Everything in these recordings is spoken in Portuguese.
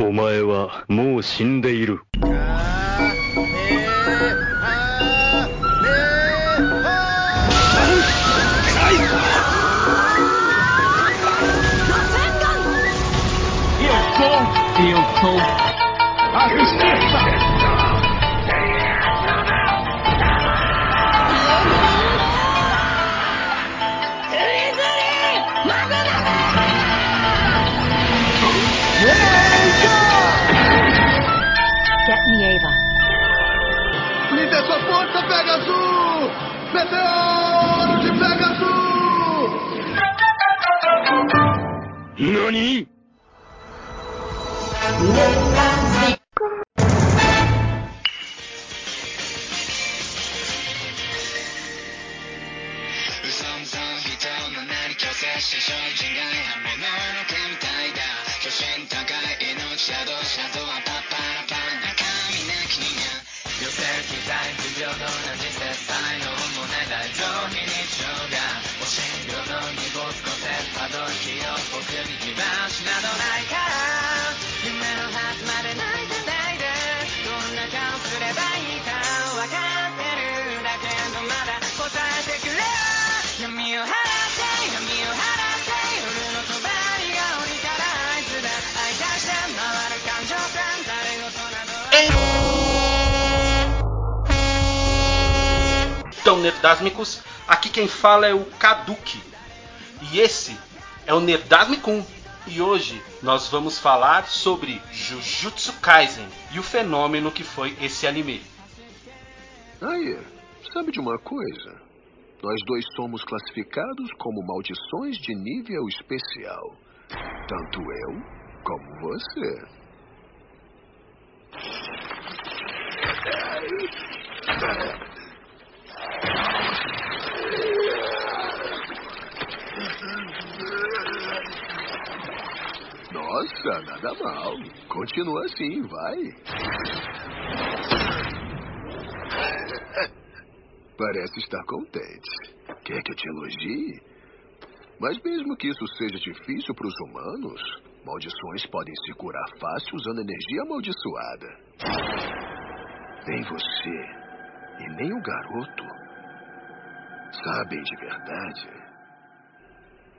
お前はもう死んでいる。メテオーテペガス何うさんさん人の何か接して正直がやめ Então, Nerdásmicos, aqui quem fala é o Kaduki. E esse é o Nerdásmicum. E hoje nós vamos falar sobre Jujutsu Kaisen e o fenômeno que foi esse anime. Aí, sabe de uma coisa? Nós dois somos classificados como maldições de nível especial. Tanto eu como você. Nossa, nada mal. Continua assim, vai. Parece estar contente. Quer que eu te elogie? Mas mesmo que isso seja difícil para os humanos, maldições podem se curar fácil usando energia amaldiçoada. Nem você e nem o garoto sabem de verdade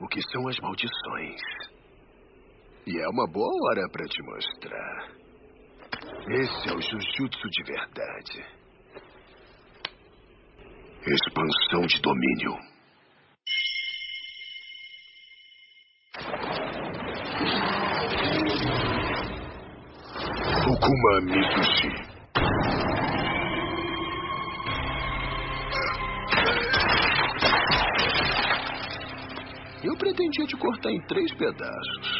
o que são as maldições. E é uma boa hora para te mostrar. Esse é o Jujutsu de verdade. Expansão de domínio. Fukuma Mitsushi. Eu pretendia te cortar em três pedaços,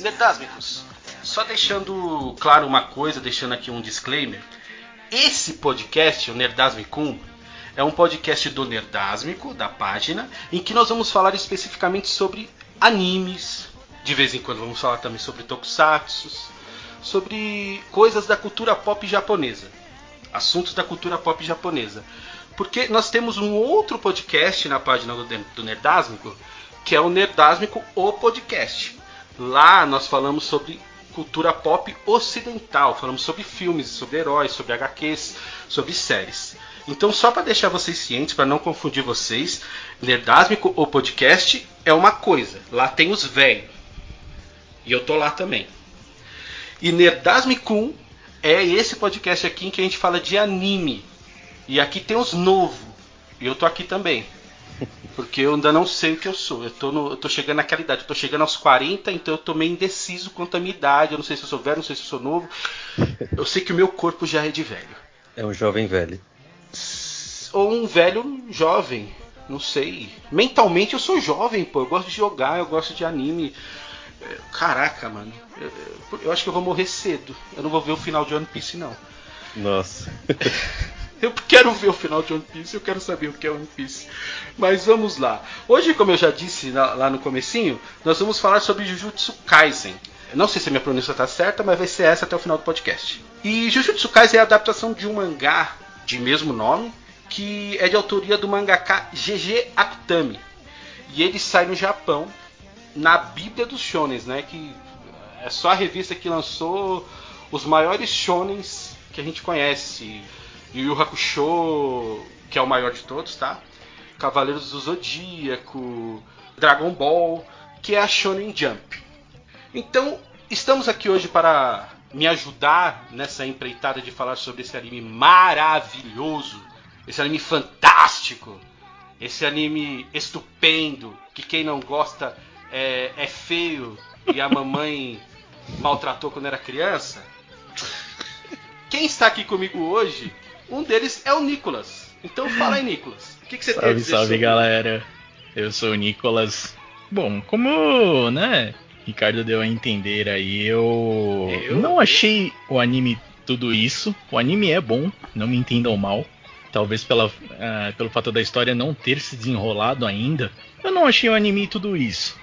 Netásmicos, só deixando claro uma coisa, deixando aqui um disclaimer. Esse podcast, o Nerdasmicum, é um podcast do Nerdásmico, da página, em que nós vamos falar especificamente sobre animes. De vez em quando vamos falar também sobre tokusatsu, sobre coisas da cultura pop japonesa. Assuntos da cultura pop japonesa. Porque nós temos um outro podcast na página do, do Nerdásmico que é o Nerdásmico O Podcast. Lá nós falamos sobre cultura pop ocidental, falamos sobre filmes, sobre heróis, sobre HQs, sobre séries. Então, só para deixar vocês cientes, para não confundir vocês, Nerdásmico O Podcast é uma coisa. Lá tem os velhos. E eu tô lá também. E Nerdasmicum é esse podcast aqui em que a gente fala de anime. E aqui tem os novos. E eu tô aqui também. Porque eu ainda não sei o que eu sou. Eu tô, no- eu tô chegando naquela idade. Eu tô chegando aos 40, então eu tô meio indeciso quanto à minha idade. Eu não sei se eu sou velho, não sei se eu sou novo. Eu sei que o meu corpo já é de velho. É um jovem velho. Ou um velho jovem. Não sei. Mentalmente eu sou jovem, pô. Eu gosto de jogar, eu gosto de anime. É, caraca, mano. Eu, eu, eu acho que eu vou morrer cedo. Eu não vou ver o final de One Piece, não. Nossa. Eu quero ver o final de One Piece, eu quero saber o que é One Piece. Mas vamos lá. Hoje, como eu já disse lá no comecinho, nós vamos falar sobre Jujutsu Kaisen. Eu não sei se a minha pronúncia está certa, mas vai ser essa até o final do podcast. E Jujutsu Kaisen é a adaptação de um mangá de mesmo nome, que é de autoria do mangaka GG Akutami. E ele sai no Japão na Bíblia dos Shonens, né? Que é só a revista que lançou os maiores shonens que a gente conhece. Yu Yu Hakusho, que é o maior de todos, tá? Cavaleiros do Zodíaco, Dragon Ball, que é a Shonen Jump. Então, estamos aqui hoje para me ajudar nessa empreitada de falar sobre esse anime maravilhoso, esse anime fantástico, esse anime estupendo, que quem não gosta é, é feio e a mamãe maltratou quando era criança. Quem está aqui comigo hoje um deles é o Nicolas. Então fala aí, Nicolas. O que, que você salve, tem a dizer Salve, sobre... galera. Eu sou o Nicolas. Bom, como, né, Ricardo deu a entender aí, eu, Eu? não achei o anime tudo isso. O anime é bom, não me entendam mal. Talvez pela, ah, pelo fato da história não ter se desenrolado ainda. Eu não achei o anime tudo isso.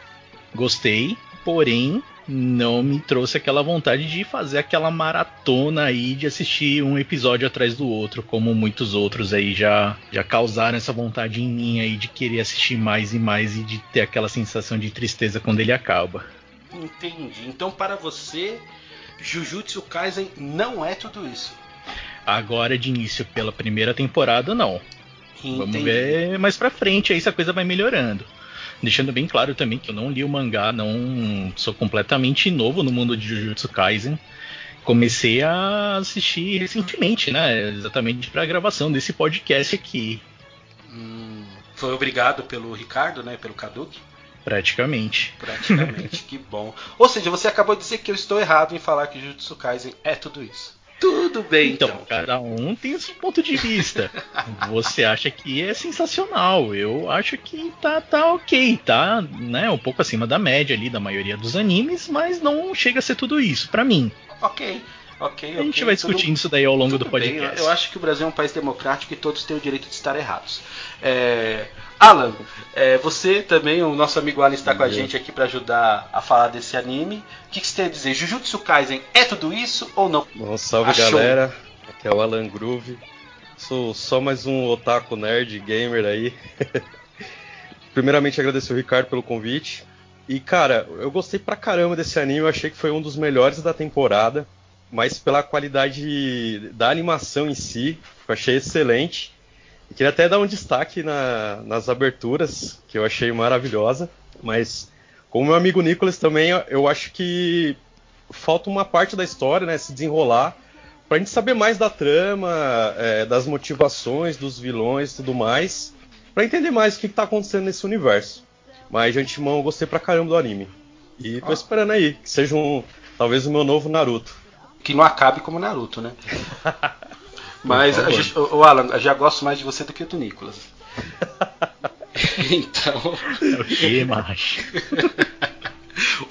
Gostei, porém não me trouxe aquela vontade de fazer aquela maratona aí de assistir um episódio atrás do outro, como muitos outros aí já já causaram essa vontade em mim aí de querer assistir mais e mais e de ter aquela sensação de tristeza quando ele acaba. Entendi. Então para você, Jujutsu Kaisen não é tudo isso. Agora de início pela primeira temporada não. Vamos Entendi. ver mais pra frente aí se a coisa vai melhorando. Deixando bem claro também que eu não li o mangá, não sou completamente novo no mundo de Jujutsu Kaisen. Comecei a assistir recentemente, né? Exatamente para a gravação desse podcast aqui, Hum, foi obrigado pelo Ricardo, né? Pelo Kaduki. praticamente. Praticamente. que bom. Ou seja, você acabou de dizer que eu estou errado em falar que Jujutsu Kaisen é tudo isso. Tudo bem, então. Então, cada um tem o seu ponto de vista. Você acha que é sensacional, eu acho que tá, tá ok, tá né, um pouco acima da média ali da maioria dos animes, mas não chega a ser tudo isso pra mim. Ok. Ok, A gente ok, vai tudo- discutindo isso daí ao longo Tudo do bem, podcast. eu, eu acho que o Brasil é um país democrático e todos têm o direito de estar errados. É, Alan, é, você também, o nosso amigo Alan está com a gente aqui para ajudar a falar desse anime. O que, que você tem a dizer? Jujutsu Kaisen é tudo isso ou não? Bom, salve Achou. galera, aqui é o Alan Groove. Sou só mais um otaku nerd gamer aí. Primeiramente agradecer o Ricardo pelo convite. E cara, eu gostei pra caramba desse anime, eu achei que foi um dos melhores da temporada, mas pela qualidade da animação em si, eu achei excelente. E queria até dar um destaque na- nas aberturas, que eu achei maravilhosa, mas como meu amigo Nicolas também, eu- acho que falta uma parte da história, né, se desenrolar, pra gente saber mais da trama, é, das motivações dos vilões e tudo mais, pra entender mais o que, que tá acontecendo nesse universo. Mas, de antemão, eu gostei pra caramba do anime. E tô Ah. esperando aí, que seja um, talvez o meu novo Naruto. Que não acabe como Naruto, né? Mas, gente- ô, Alan, eu já gosto mais de você do que do Nicolas. então. É o que, macho?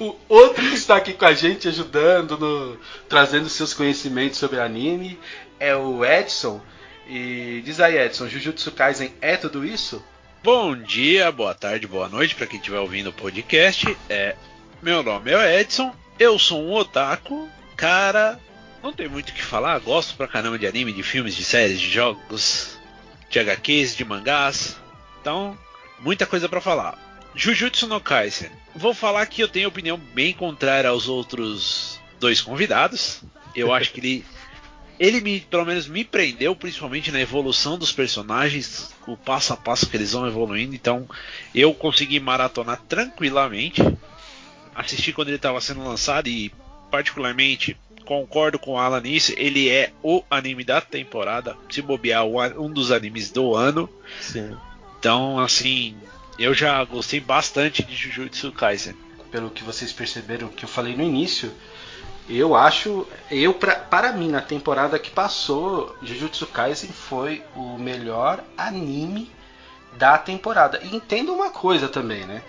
O outro que está aqui com a gente, ajudando, no- trazendo seus conhecimentos sobre anime, é o Edson. E diz aí, Edson, Jujutsu Kaisen é tudo isso? Bom dia, boa tarde, boa noite para quem estiver ouvindo o podcast. É, meu nome é Edson, eu sou um otaku, cara, não tem muito o que falar, gosto pra caramba de anime, de filmes, de séries, de jogos, de HQs, de mangás. Então, muita coisa pra falar. Jujutsu no Kaisen. Vou falar que eu tenho opinião bem contrária aos outros dois convidados. Eu acho que ele ele me, pelo menos me prendeu, principalmente na evolução dos personagens, o passo a passo que eles vão evoluindo. Então, eu consegui maratonar tranquilamente. Assisti quando ele estava sendo lançado e, particularmente, concordo com o Alan nisso. Ele é o anime da temporada, se bobear, um dos animes do ano. Sim. Então, assim, eu já gostei bastante de Jujutsu Kaisen. Pelo que vocês perceberam que eu falei no início, eu acho, eu pra, para mim na temporada que passou, Jujutsu Kaisen foi o melhor anime da temporada. E entenda uma coisa também, né?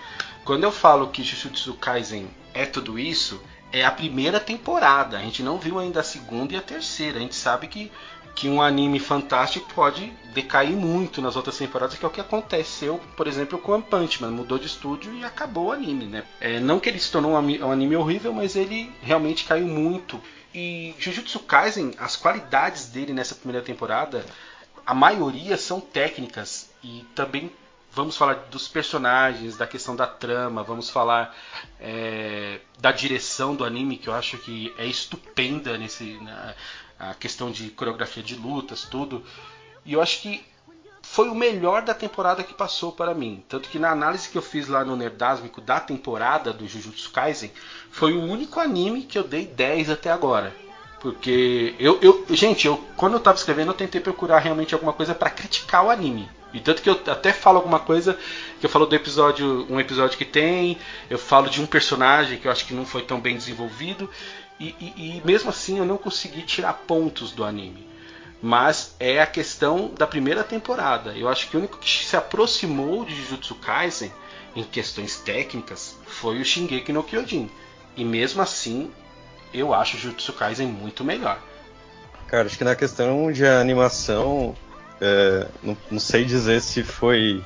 quando eu falo que Jujutsu Kaisen é tudo isso, é a primeira temporada. A gente não viu ainda a segunda e a terceira. A gente sabe que, que um anime fantástico pode decair muito nas outras temporadas, que é o que aconteceu, por exemplo, com One Punch Man. Mudou de estúdio e acabou o anime, né? É, não que ele se tornou um anime horrível, mas ele realmente caiu muito. E Jujutsu Kaisen, as qualidades dele nessa primeira temporada, a maioria são técnicas e também vamos falar dos personagens, da questão da trama, vamos falar é, da direção do anime que eu acho que é estupenda nesse na, a questão de coreografia de lutas, tudo. E eu acho que foi o melhor da temporada que passou para mim. Tanto que na análise que eu fiz lá no Nerdásmico da temporada do Jujutsu Kaisen, foi o único anime que eu dei 10 até agora. Porque eu, eu gente, eu quando eu tava escrevendo, eu tentei procurar realmente alguma coisa para criticar o anime. E tanto que eu até falo alguma coisa que eu falo do episódio, um episódio que tem, eu falo de um personagem que eu acho que não foi tão bem desenvolvido, e, e, e mesmo assim eu não consegui tirar pontos do anime. Mas é a questão da primeira temporada. Eu acho que o único que se aproximou de Jujutsu Kaisen em questões técnicas foi o Shingeki no Kyojin. E mesmo assim, eu acho Jujutsu Kaisen muito melhor. Cara, acho que na questão de animação, é, não, não sei dizer se foi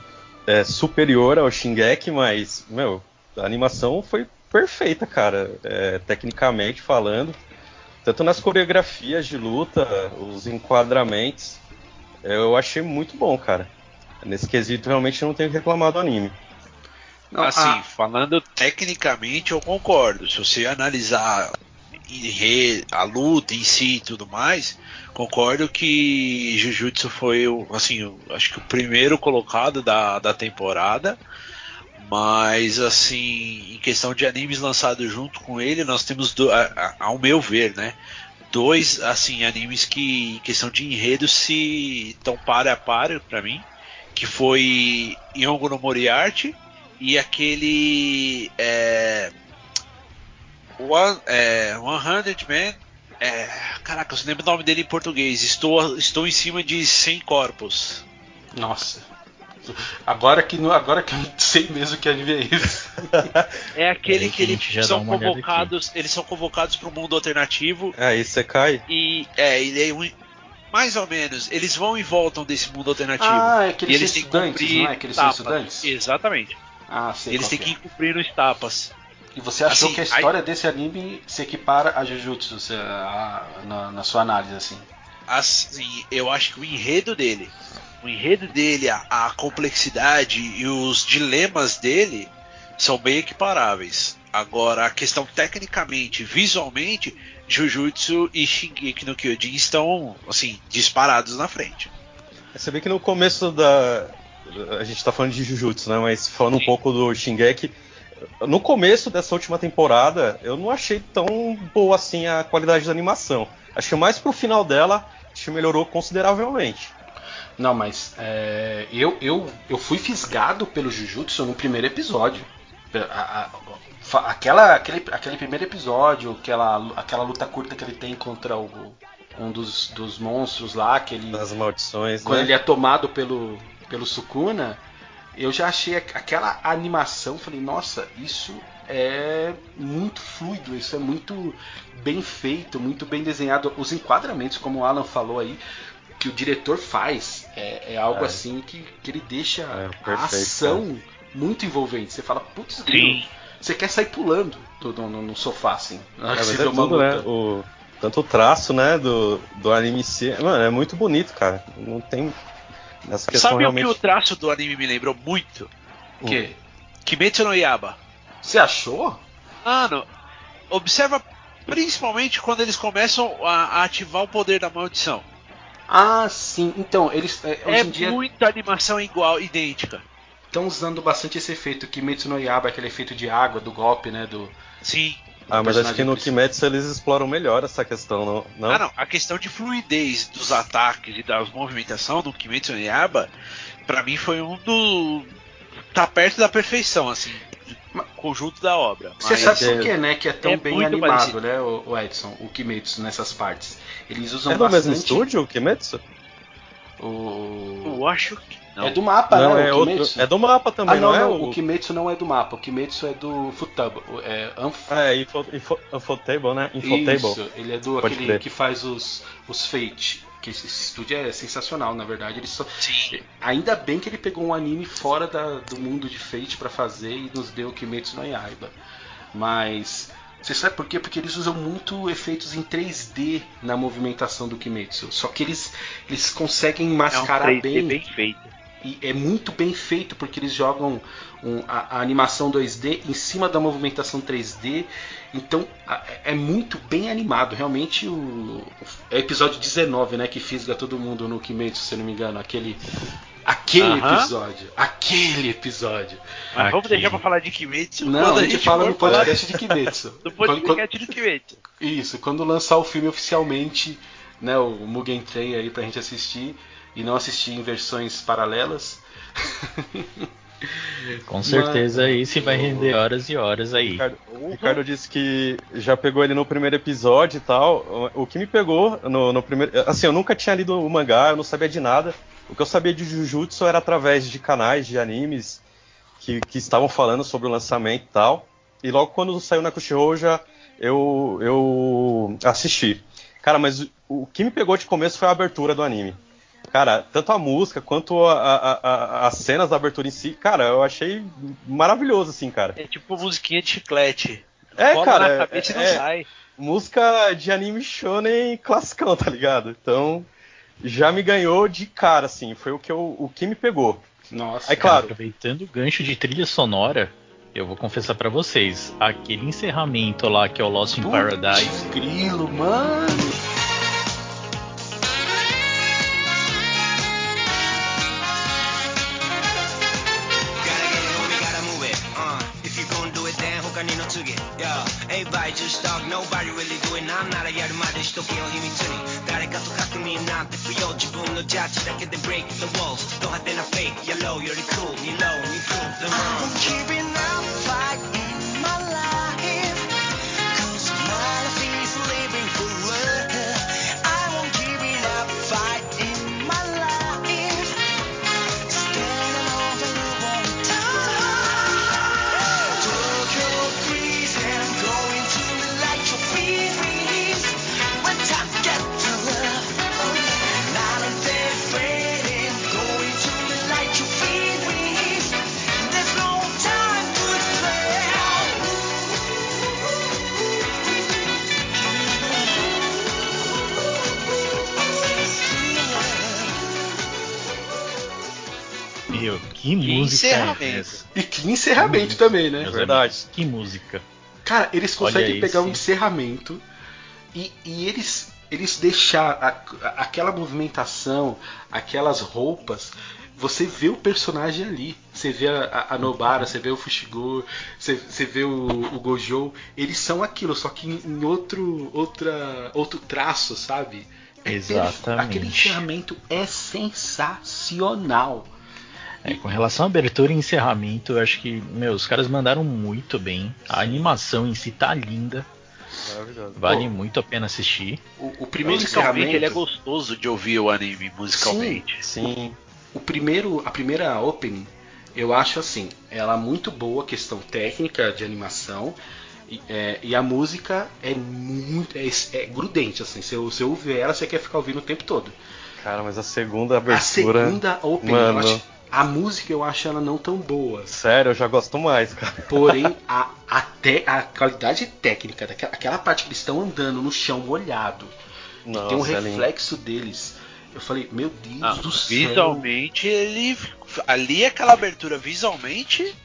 é, superior ao Shingeki, mas, meu, a animação foi perfeita, cara, é, tecnicamente falando. Tanto nas coreografias de luta, os enquadramentos, eu achei muito bom, cara. Nesse quesito, realmente eu não tenho que reclamar do anime. Não, assim, a- falando tecnicamente, eu concordo. Se você analisar enre- a luta em si e tudo mais, concordo que Jujutsu foi, o- assim, acho que o primeiro colocado da, da temporada. Mas, assim, em questão de animes lançados junto com ele, nós temos, do, a- a- ao meu ver, né? Dois, assim, animes que, em questão de enredo, se estão para a para pra mim. Que foi Yongo no Moriarty e aquele é, One, é, 100 Man. É, caraca, você lembra o nome dele em português? Estou, estou em cima de 100 corpos. Nossa. Agora que, não- agora que eu não sei mesmo que anime é esse. É aquele Aí que que eles são convocados, eles são convocados para o mundo alternativo Aí você cai. e é, ele é um- mais ou menos, eles vão e voltam desse mundo alternativo. Ah, é que e eles são têm que estudantes, cumprir não é? Que eles são etapas. estudantes? Exatamente. Ah, sei eles têm que que é. ir cumprindo etapas. E você achou assim, que a história desse anime se equipara a Jujutsu se- a- na, na sua análise, assim? assim, eu acho que o enredo dele, o enredo dele, a, a complexidade e os dilemas dele são bem equiparáveis. Agora, a questão tecnicamente, visualmente, Jujutsu e Shingeki no Kyojin estão, assim, disparados na frente. Você vê que no começo da. A gente tá falando de Jujutsu, né? Mas falando um Sim. pouco do Shingeki. No começo dessa última temporada, eu não achei tão boa assim a qualidade da animação. Acho que mais pro final dela, acho que melhorou consideravelmente. Não, mas é, eu, eu, eu fui fisgado pelo Jujutsu no primeiro episódio. A- a- fa- aquela, aquele, aquele primeiro episódio, aquela, aquela luta curta que ele tem contra o, um dos, dos monstros lá, que ele, Das maldições, quando né? ele é tomado pelo, pelo Sukuna, eu já achei aqu- aquela animação, falei, nossa, isso é muito fluido, isso é muito bem feito, muito bem desenhado. Os enquadramentos, como o Alan falou aí, que o diretor faz, é, é algo É. assim que, que ele deixa É, a perfeito, ação muito envolvente. Você fala, putz, você quer sair pulando do- no, no sofá, assim. É, mas você é tudo, né? O, tanto o traço, né, do, do anime em si. Mano, é muito bonito, cara. Não tem. Essa questão Sabe realmente. o que o traço do anime me lembrou muito? O quê? Kimetsu no Yaba. Você achou? Mano, observa principalmente quando eles começam a, a ativar o poder da maldição. Ah, sim. Então, eles é, hoje É dia muita animação igual, idêntica. estão usando bastante esse efeito. Kimetsu no Yaba, aquele efeito de água, do golpe, né? Do, Sim. Ah, mas acho que no principal. Kimetsu eles exploram melhor essa questão, não? não? Ah, não. A questão de fluidez dos ataques e das movimentação do Kimetsu no Yaba, pra mim foi um do. tá perto da perfeição, assim. do Conjunto da obra. Você Mas- sabe por quê, né? Que é tão é bem animado, parecido. né, o, Edson, o Kimetsu nessas partes. Eles usam É do bastante. mesmo estúdio, o Kimetsu? O... Eu acho que não. É do mapa, Não, né? é, o outro, é do mapa também, ah, não, não, é? não, o Kimetsu não é do mapa. O Kimetsu é do Futaba. É Unf... É, info, info, Infotable, né? Infotable. Isso, ele é do Pode aquele crer. que faz os, os Fate. Que esse estúdio é sensacional, na verdade. Ele só... Sim. Ainda bem que ele pegou um anime fora da- do mundo de Fate pra fazer e nos deu o Kimetsu no Yaiba. Mas você sabe por quê? Porque eles usam muito efeitos em 3D na movimentação do Kimetsu. Só que eles, eles conseguem É um mascarar 3D bem bem feito. e é muito bem feito porque eles jogam um- a, a animação 2D em cima da movimentação 3D. Então a- é muito bem animado. Realmente o. É o episódio 19, né? Que fisga todo mundo no Kimetsu, se não me engano. Aquele. Aquele Aham. episódio. Aquele episódio. Mas vamos deixar pra falar de Kimetsu Não, quando a gente fala no podcast de Kimetsu. quando- podcast do Kimetsu. isso, quando lançar o filme oficialmente, né, o Mugen Train aí pra gente assistir e não assistir em versões paralelas. Com certeza esse vai render horas e horas aí. Ricardo, o Ricardo disse que já pegou ele no primeiro episódio e tal. O que me pegou no, no primeiro. Assim, eu nunca tinha lido o mangá, eu não sabia de nada. O que eu sabia de Jujutsu era através de canais de animes que, que estavam falando sobre o lançamento e tal. E logo quando saiu na Crunchyroll já eu, eu assisti. Cara, mas o, o que me pegou de começo foi a abertura do anime. Cara, tanto a música quanto a- a- a- as cenas da abertura em si, cara, eu achei maravilhoso, assim, cara. É tipo musiquinha de chiclete. É, cara, na cabeça e não é- sai. música de anime shonen classicão, tá ligado? Então, já me ganhou de cara, assim, foi o que, eu, o que me pegou. Nossa. Aí, claro, Aproveitando o gancho de trilha sonora, eu vou confessar pra vocês, aquele encerramento lá que é o Lost in Paradise, Grilo, mano. really do it なんならやるまでしとけよ秘密に誰かと確認なんて不要自分のジャッジだけで break the walls ド派手な fake yellow より cool に low に prove them wrong I'm keeping up que música encerramento. é essa? E que encerramento também, né? Verdade. amigos, que música. Cara, eles conseguem aí, pegar um encerramento e, e eles, eles deixar a- a- aquela movimentação, aquelas roupas. Você vê o personagem ali. Você vê a, a- Nobara, você vê o Fushiguro, você, você vê o, o Gojo. Eles são aquilo, só que em, em outro, outra, outro traço, sabe? É perfe- Exatamente. Aquele encerramento é sensacional. É, com relação à abertura e encerramento, eu acho que, meu, os caras mandaram muito bem. A animação em si tá linda, Maravilhoso. vale Pô. muito a pena assistir. O, o primeiro Musicalmente encerramento. ele é gostoso de ouvir o anime musicalmente. Sim. O primeiro, a primeira opening, eu acho assim, ela é muito boa, questão técnica de animação. E, é, e a música é muito. É, é grudente, assim. Você, você ouve ela, você quer ficar ouvindo o tempo todo. Cara, mas a segunda A abertura. segunda opening, Mano. eu acho, a música eu acho ela não tão boa. Sério, eu já gosto mais, cara. Porém, a, a, te- a qualidade técnica daquela aquela parte que eles estão andando no chão molhado. e tem um Nossa, é reflexo deles. Eu falei, meu Deus Ah, do céu. visualmente ele. Ali aquela abertura visualmente.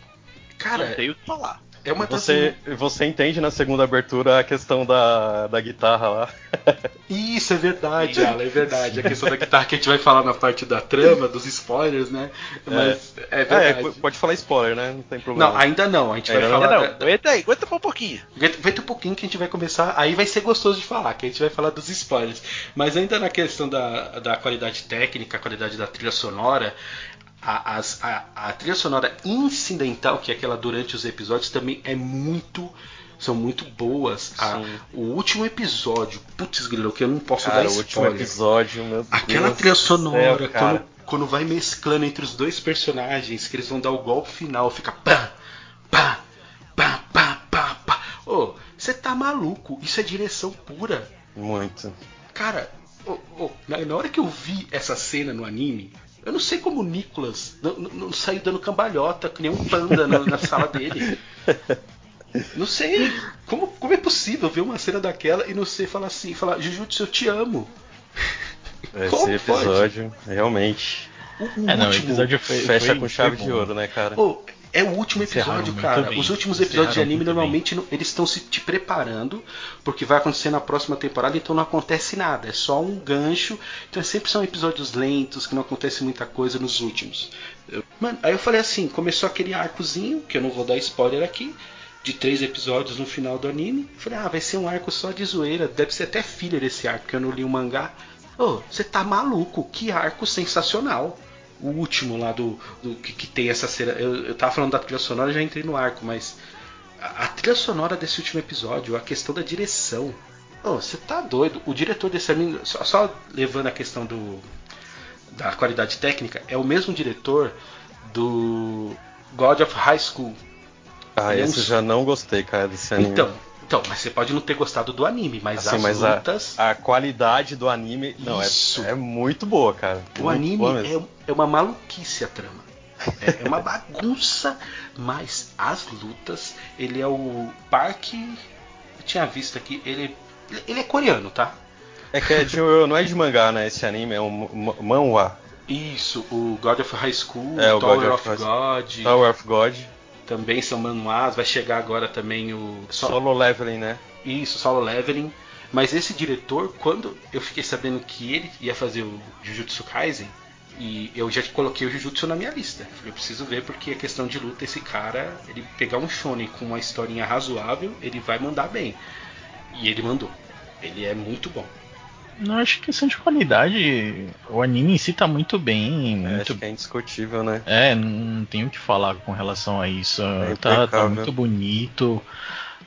Cara, não tenho o que falar. É uma Você, você entende na segunda abertura a questão da, da guitarra lá. Isso, é verdade, Alan, é verdade. A questão da guitarra que a gente vai falar na parte da trama, dos spoilers, né? Mas é, É, verdade. pode falar spoiler, né? Não tem problema. não, ainda não. A gente vai Ainda falar. não, aguenta aí, aguenta um pouquinho. Aguenta aguenta um pouquinho que a gente vai começar. Aí vai ser gostoso de falar, que a gente vai falar dos spoilers. Mas ainda na questão da, da qualidade técnica, a qualidade da trilha sonora. A, a- a trilha sonora incidental, que é aquela durante os episódios, também é muito são muito boas. A- o último episódio, putz, grilo, que eu não posso Cara, dar o último spoiler. episódio, meu Aquela Deus trilha do sonora, céu, quando, quando vai mesclando entre os dois personagens, que eles vão dar o golpe final, fica pá, pá, pá, pá, pá, pá. Ô, você tá maluco? Isso é direção pura. Muito. Cara, ô, ô, na, na hora que eu vi essa cena no anime, eu não sei como o Nicolas não, não- não saiu dando cambalhota, que nem um panda na, na sala dele. Não sei. Como, como é possível ver uma cena daquela e não sei falar assim, falar, Jujutsu, eu te amo. Esse Como pode? episódio, realmente, O, o É, não, o último- episódio foi. fecha foi- com chave foi de ouro, né, cara? Pô, é o último episódio, cara. bem. Os últimos episódios de anime normalmente não- eles estão se te preparando porque vai acontecer na próxima temporada, então não acontece nada. É só um gancho. Então sempre são episódios lentos que não acontece muita coisa nos últimos. Eu- Mano, aí eu falei assim, começou aquele arcozinho que eu não vou dar spoiler aqui. De três episódios no final do anime. Falei, ah, vai ser um arco só de zoeira. Deve ser até filler esse arco, porque eu não li o mangá. Ô, você tá maluco? Que arco sensacional! O último lá do, do que, que tem essa cena. Eu, eu tava falando da trilha sonora, já entrei no arco, mas a, a trilha sonora desse último episódio, a questão da direção. Você tá doido? O diretor desse anime, só, só levando a questão do da qualidade técnica, é o mesmo diretor do God of High School. Ah, é esse já não gostei, cara, desse anime. Então, então, mas você pode não ter gostado do anime, mas Assim, as mas a- lutas. a, qualidade do anime, não, é, Isso. é muito boa, cara. O anime é, é uma maluquice a trama. É, é uma bagunça, mas as lutas, ele é o Park. Eu tinha visto aqui, ele, ele é coreano, tá? É que é de, não é de mangá, né? Esse anime é um ma- manhwa. Isso, o God of High School, É, o Tower God of of God, Tower of God. Também são manuás. Vai chegar agora também o Sol- Solo Leveling, né? Isso, Solo Leveling. Mas esse diretor, quando eu fiquei sabendo que ele ia fazer o Jujutsu Kaisen, e eu já coloquei o Jujutsu na minha lista. Falei, Eu preciso ver porque a questão de luta, esse cara, ele pegar um shonen com uma historinha razoável, ele vai mandar bem. E ele mandou. Ele é muito bom. Não, acho que questão de qualidade, o anime em si tá muito bem. É, Muito... acho que é indiscutível, né? É, não tenho o que falar com relação a isso. É tá, tá muito bonito.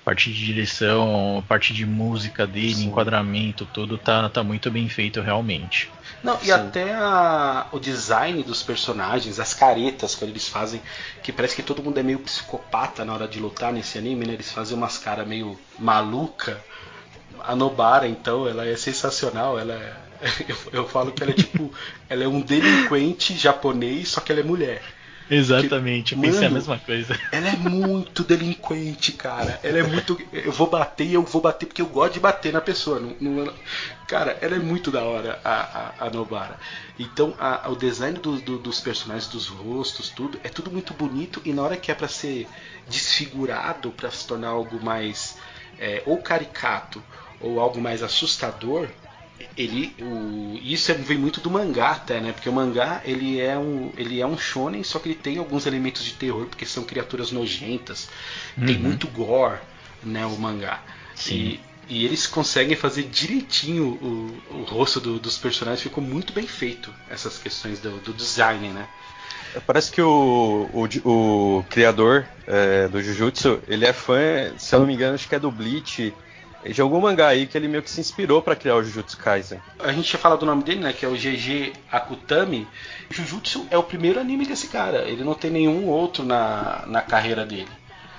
Parte de direção, parte de música dele, Sim. enquadramento, tudo tá, tá muito bem feito realmente. Não, e Sim. até a- o design dos personagens, as caretas que eles fazem, que parece que todo mundo é meio psicopata na hora de lutar nesse anime, né? Eles fazem umas caras meio maluca. A Nobara, então, ela é sensacional. Ela é- eu, eu falo que ela é tipo, ela é um delinquente japonês, só que ela é mulher. Exatamente, eu pensei a Mano, mesma coisa. Ela é muito delinquente, cara. Ela é muito. Eu vou bater e eu vou bater porque eu gosto de bater na pessoa. Não, não- cara, ela é muito da hora, a, a, a Nobara. Então, a- o design do- do- dos personagens, dos rostos, tudo, é tudo muito bonito. E na hora que é pra ser desfigurado, pra se tornar algo mais. é, ou caricato, ou algo mais assustador, ele o, isso é- vem muito do mangá até né porque o mangá ele é um ele é um shonen só que ele tem alguns elementos de terror porque são criaturas nojentas tem Uhum. muito gore né o mangá Sim. e, e eles conseguem fazer direitinho o, o rosto do- dos personagens ficou muito bem feito essas questões do, do design né Parece que o, o, o criador é, do Jujutsu, ele é fã, se eu não me engano, acho que é do Bleach, de algum mangá aí que ele meio que se inspirou pra criar o Jujutsu Kaisen. a gente tinha falado do nome dele, né? Que é o GG Akutami. Jujutsu é o primeiro anime desse cara. Ele não tem nenhum outro na, na carreira dele.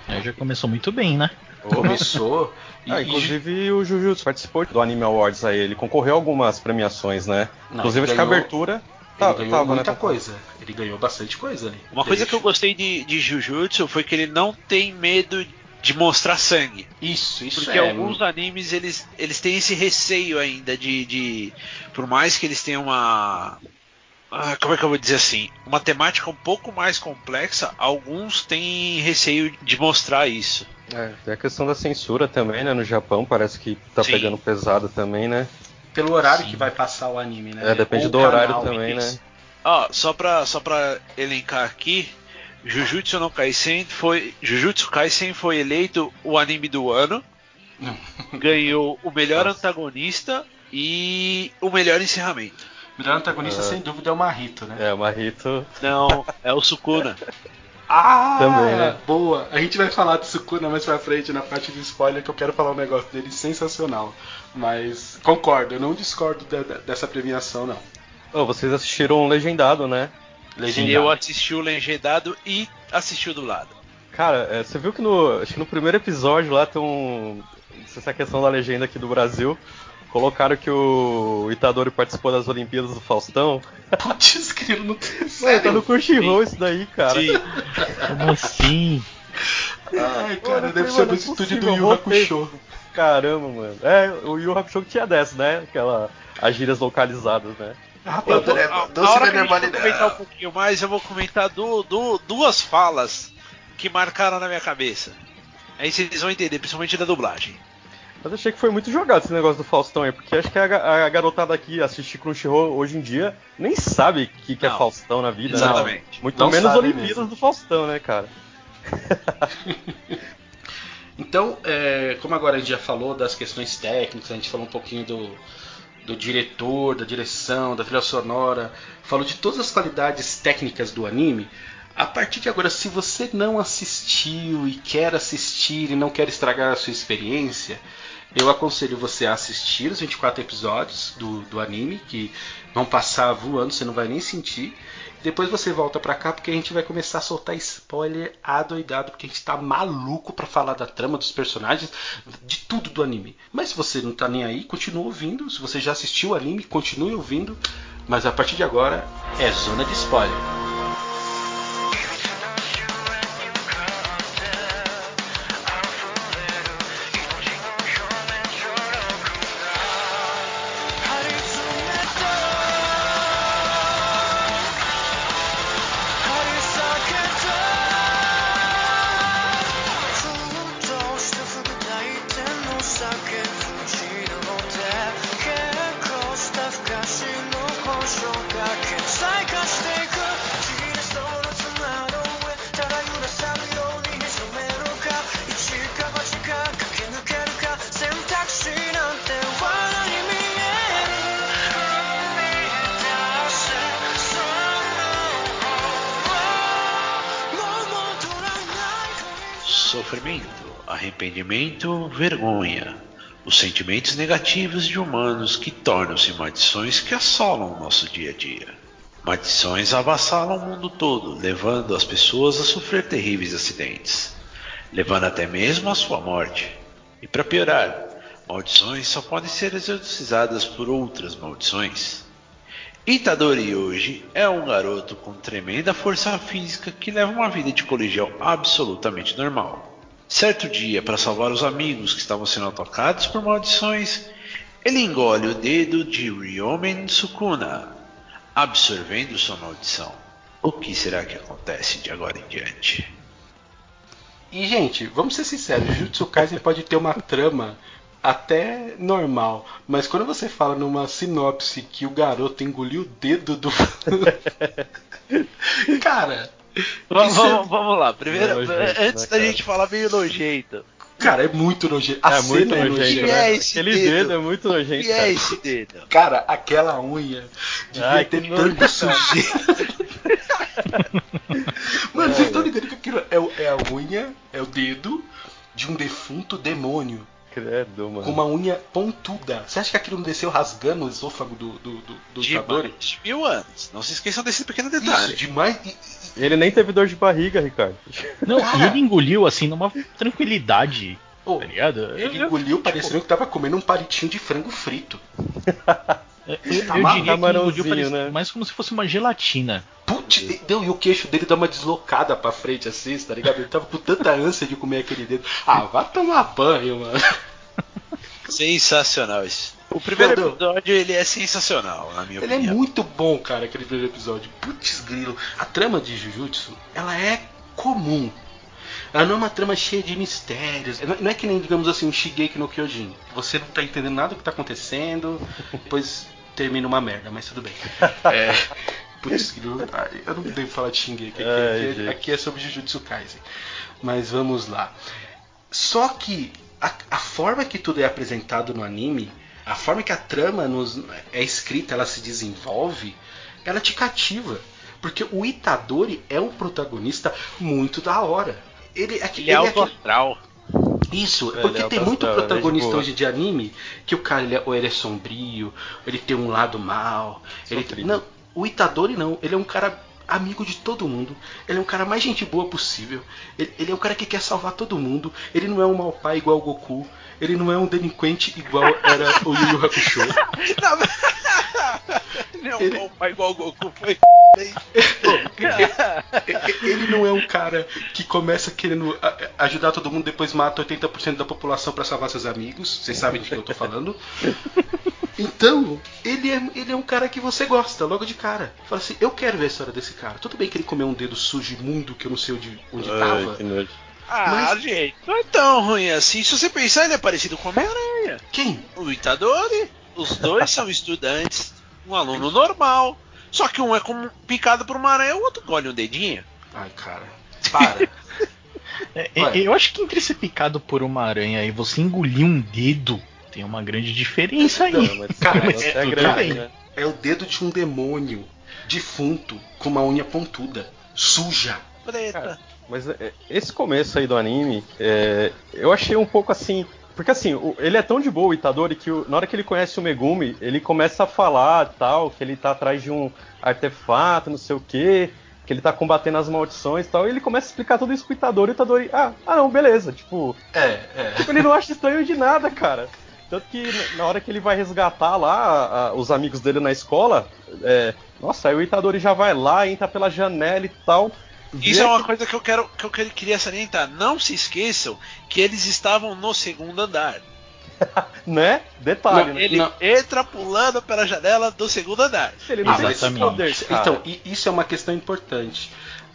Aí já começou muito bem, né? Começou. e- Ah, e inclusive o Jujutsu participou do Anime Awards aí, ele concorreu a algumas premiações, né? Não, inclusive acho que a abertura ele ganhou tava, muita né? coisa. Ele ganhou bastante coisa ali. Uma coisa que eu Deixa- gostei de, de Jujutsu foi que ele não tem medo de mostrar sangue. Isso, isso Porque é. alguns animes eles, eles têm esse receio ainda de, de. Por mais que eles tenham uma. ah, como é que eu vou dizer assim? Uma temática um pouco mais complexa, alguns têm receio de mostrar isso. É, tem a questão da censura também, né? No Japão parece que tá Sim. pegando pesado também, né? Pelo horário Sim. que vai passar o anime, né? É, depende Ou do horário também, né? Ó, só pra, só pra elencar aqui, Jujutsu no Kaisen foi. Jujutsu Kaisen foi eleito o anime do ano. Ganhou o melhor Nossa. antagonista e o melhor encerramento. O melhor antagonista, Ah. sem dúvida, é o Marrito, né? É, o Marrito. Não, é o Sukuna. Ah, Também, né? boa. A gente vai falar do Sukuna mais pra frente na parte de spoiler, que eu quero falar um negócio dele sensacional. Mas concordo, eu não discordo de- de- dessa premiação, não. Ô, vocês assistiram Legendado, né? Legendado. Eu assisti o legendado e assisti o dublado. Cara, é, você viu que no, acho que no primeiro episódio lá tem um. Essa questão da legenda aqui do Brasil. Colocaram que o Itadori participou das Olimpíadas do Faustão. Putz, querido, não tem sério. tá no Crunchyroll isso daí, cara. Sim. Como assim? Ai, cara, deve ser mano, do é estúdio do Yu. Hakusho. Caramba, mano. É, o Yu Hakusho que tinha dessas, né? Aquela. As gírias localizadas, né? Rapaz, Eu vou, Doce a, hora que a gente for verbalidade. comentar um pouquinho mais, eu vou comentar du- du- duas falas que marcaram na minha cabeça. Aí vocês vão entender, principalmente da dublagem. Mas achei que foi muito jogado esse negócio do Faustão aí, porque acho que a, a garotada aqui assiste Crunchyroll hoje em dia nem sabe o que, que é Não. Faustão na vida, né? Exatamente. Muito Não menos Olimpíadas mesmo. do Faustão, né, cara? Então, é, como agora a gente já falou das questões técnicas, a gente falou um pouquinho do, do diretor, da direção, da trilha sonora, falou de todas as qualidades técnicas do anime. A partir de agora, se você não assistiu e quer assistir e não quer estragar a sua experiência, eu aconselho você a assistir os 24 episódios do, do anime, que vão passar voando, você não vai nem sentir. Depois você volta pra cá porque a gente vai começar a soltar spoiler adoidado, porque a gente tá maluco pra falar da trama dos personagens, de tudo do anime. Mas se você não tá nem aí, continua ouvindo. Se você já assistiu o anime, continue ouvindo. Mas a partir de agora é zona de spoiler. Arrependimento, vergonha. Os sentimentos negativos de humanos que tornam-se maldições que assolam o nosso dia a dia. Maldições avassalam o mundo todo, levando as pessoas a sofrer terríveis acidentes, levando até mesmo à sua morte. E para piorar, maldições só podem ser exorcizadas por outras maldições. Itadori hoje é um garoto com tremenda força física que leva uma vida de colegial absolutamente normal. Certo dia, para salvar os amigos que estavam sendo atacados por maldições, ele engole o dedo de Ryomen Sukuna, absorvendo sua maldição. O que será que acontece de agora em diante? E, gente, vamos ser sinceros, Jujutsu Kaisen pode ter uma trama até normal, mas quando você fala numa sinopse que o garoto engoliu o dedo do. Cara. Vamos, é- vamos- vamos lá, primeiro, Nojento, né, antes da cara? gente falar meio nojento. Cara, é muito nojento. A é muito é nojento, né? é esse Aquele dedo? dedo? é muito nojento, que é cara. esse dedo? Cara, aquela unha devia Ai, ter tanta sujeira. Mano, vocês estão ligando que aquilo é, é a unha, é o dedo de um defunto demônio. Credo, mano. Com uma unha pontuda. Você acha que aquilo não desceu rasgando o esôfago do, do, do, do De Itadori? mais de mil anos. Não se esqueçam desse pequeno Isso, detalhe. demais. E, e- Ele nem teve dor de barriga, Ricardo. Não, e ele engoliu assim numa tranquilidade, Pô, tá ligado? ele Eu- engoliu parecendo que tava comendo um palitinho de frango frito. Eu, eu Tá diria que engoliu né? mais como se fosse uma gelatina. Putz, e, deu, e o queixo dele dá uma deslocada pra frente assim, tá ligado? Ele tava com tanta ânsia de comer aquele dedo. Ah, vá tomar banho, mano. Sensacional isso. O primeiro Foda. episódio ele é sensacional, na minha Ele é opinião. muito bom, cara, aquele primeiro episódio. Putz, grilo. A trama de Jujutsu, ela é comum. Ela não é uma trama cheia de mistérios. Não- Não é que nem, digamos assim, um Shigeki no Kyojin. Você não tá entendendo nada do que tá acontecendo, depois termina uma merda, mas tudo bem. É, putz, ah, Eu não devo falar de Shingeki. Aqui, Ai, aqui- gente. aqui é sobre Jujutsu Kaisen. Mas vamos lá. Só que a, a forma que tudo é apresentado no anime, a forma que a trama nos, é escrita, ela se desenvolve, ela te cativa. Porque o Itadori é um protagonista muito da hora. Ele, é, Ele é ele astral. Isso, Ele porque é tem muito protagonista é hoje de anime que o cara ele é, ou ele é sombrio, ele tem um lado mal. Ele, não, o Itadori não, ele é um cara amigo de todo mundo. Ele é um cara mais gente boa possível. Ele, ele é um cara que quer salvar todo mundo. Ele não é um mau pai igual o Goku. Ele não é um delinquente igual era o Yu Yu Hakusho. Não, Ele- o pai igual o Goku foi. Ele não é um cara que começa querendo ajudar todo mundo, depois mata 80% da população pra salvar seus amigos. Vocês sabem de quem eu tô falando. Então, ele é, ele é um cara que você gosta, logo de cara. Fala assim, eu quero ver a história desse cara. Tudo bem que ele comeu um dedo sujo imundo que eu não sei onde, onde Ai, tava. Ah, Mas- gente, não é tão ruim assim. Se você pensar, ele é parecido com o Homem-Aranha. Quem? O Itadori. Os dois são estudantes, um aluno normal. Só que um é como picado por uma aranha, o outro colhe um dedinho. Ai, cara. Para. É, Ué. eu acho que entre ser picado por uma aranha e você engolir um dedo, tem uma grande diferença aí. Não, mas Cara, mas é- é, grande, né? é o dedo de um demônio defunto com uma unha pontuda, suja. Preta. Cara, Mas é, esse começo aí do anime, é, eu achei um pouco assim. Porque assim, ele é tão de boa, o Itadori, que o- na hora que ele conhece o Megumi, ele começa a falar tal, que ele tá atrás de um artefato, não sei o quê, que ele tá combatendo as maldições e tal, e ele começa a explicar tudo isso pro Itadori, e o Itadori, ah, ah não, beleza, tipo, É, é. Tipo, ele não acha estranho de nada, cara. Tanto que na- na hora que ele vai resgatar lá a- a- os amigos dele na escola, é, nossa, aí o Itadori já vai lá, entra pela janela e tal. Isso é uma coisa que eu quero que eu queria salientar. Não se esqueçam que eles estavam no segundo andar. Né? Detalhe, Não, né? Ele Não. entra pulando pela janela do segundo andar. Ele não Ah, tem esse Exatamente. poder, cara. Então, isso é uma questão importante.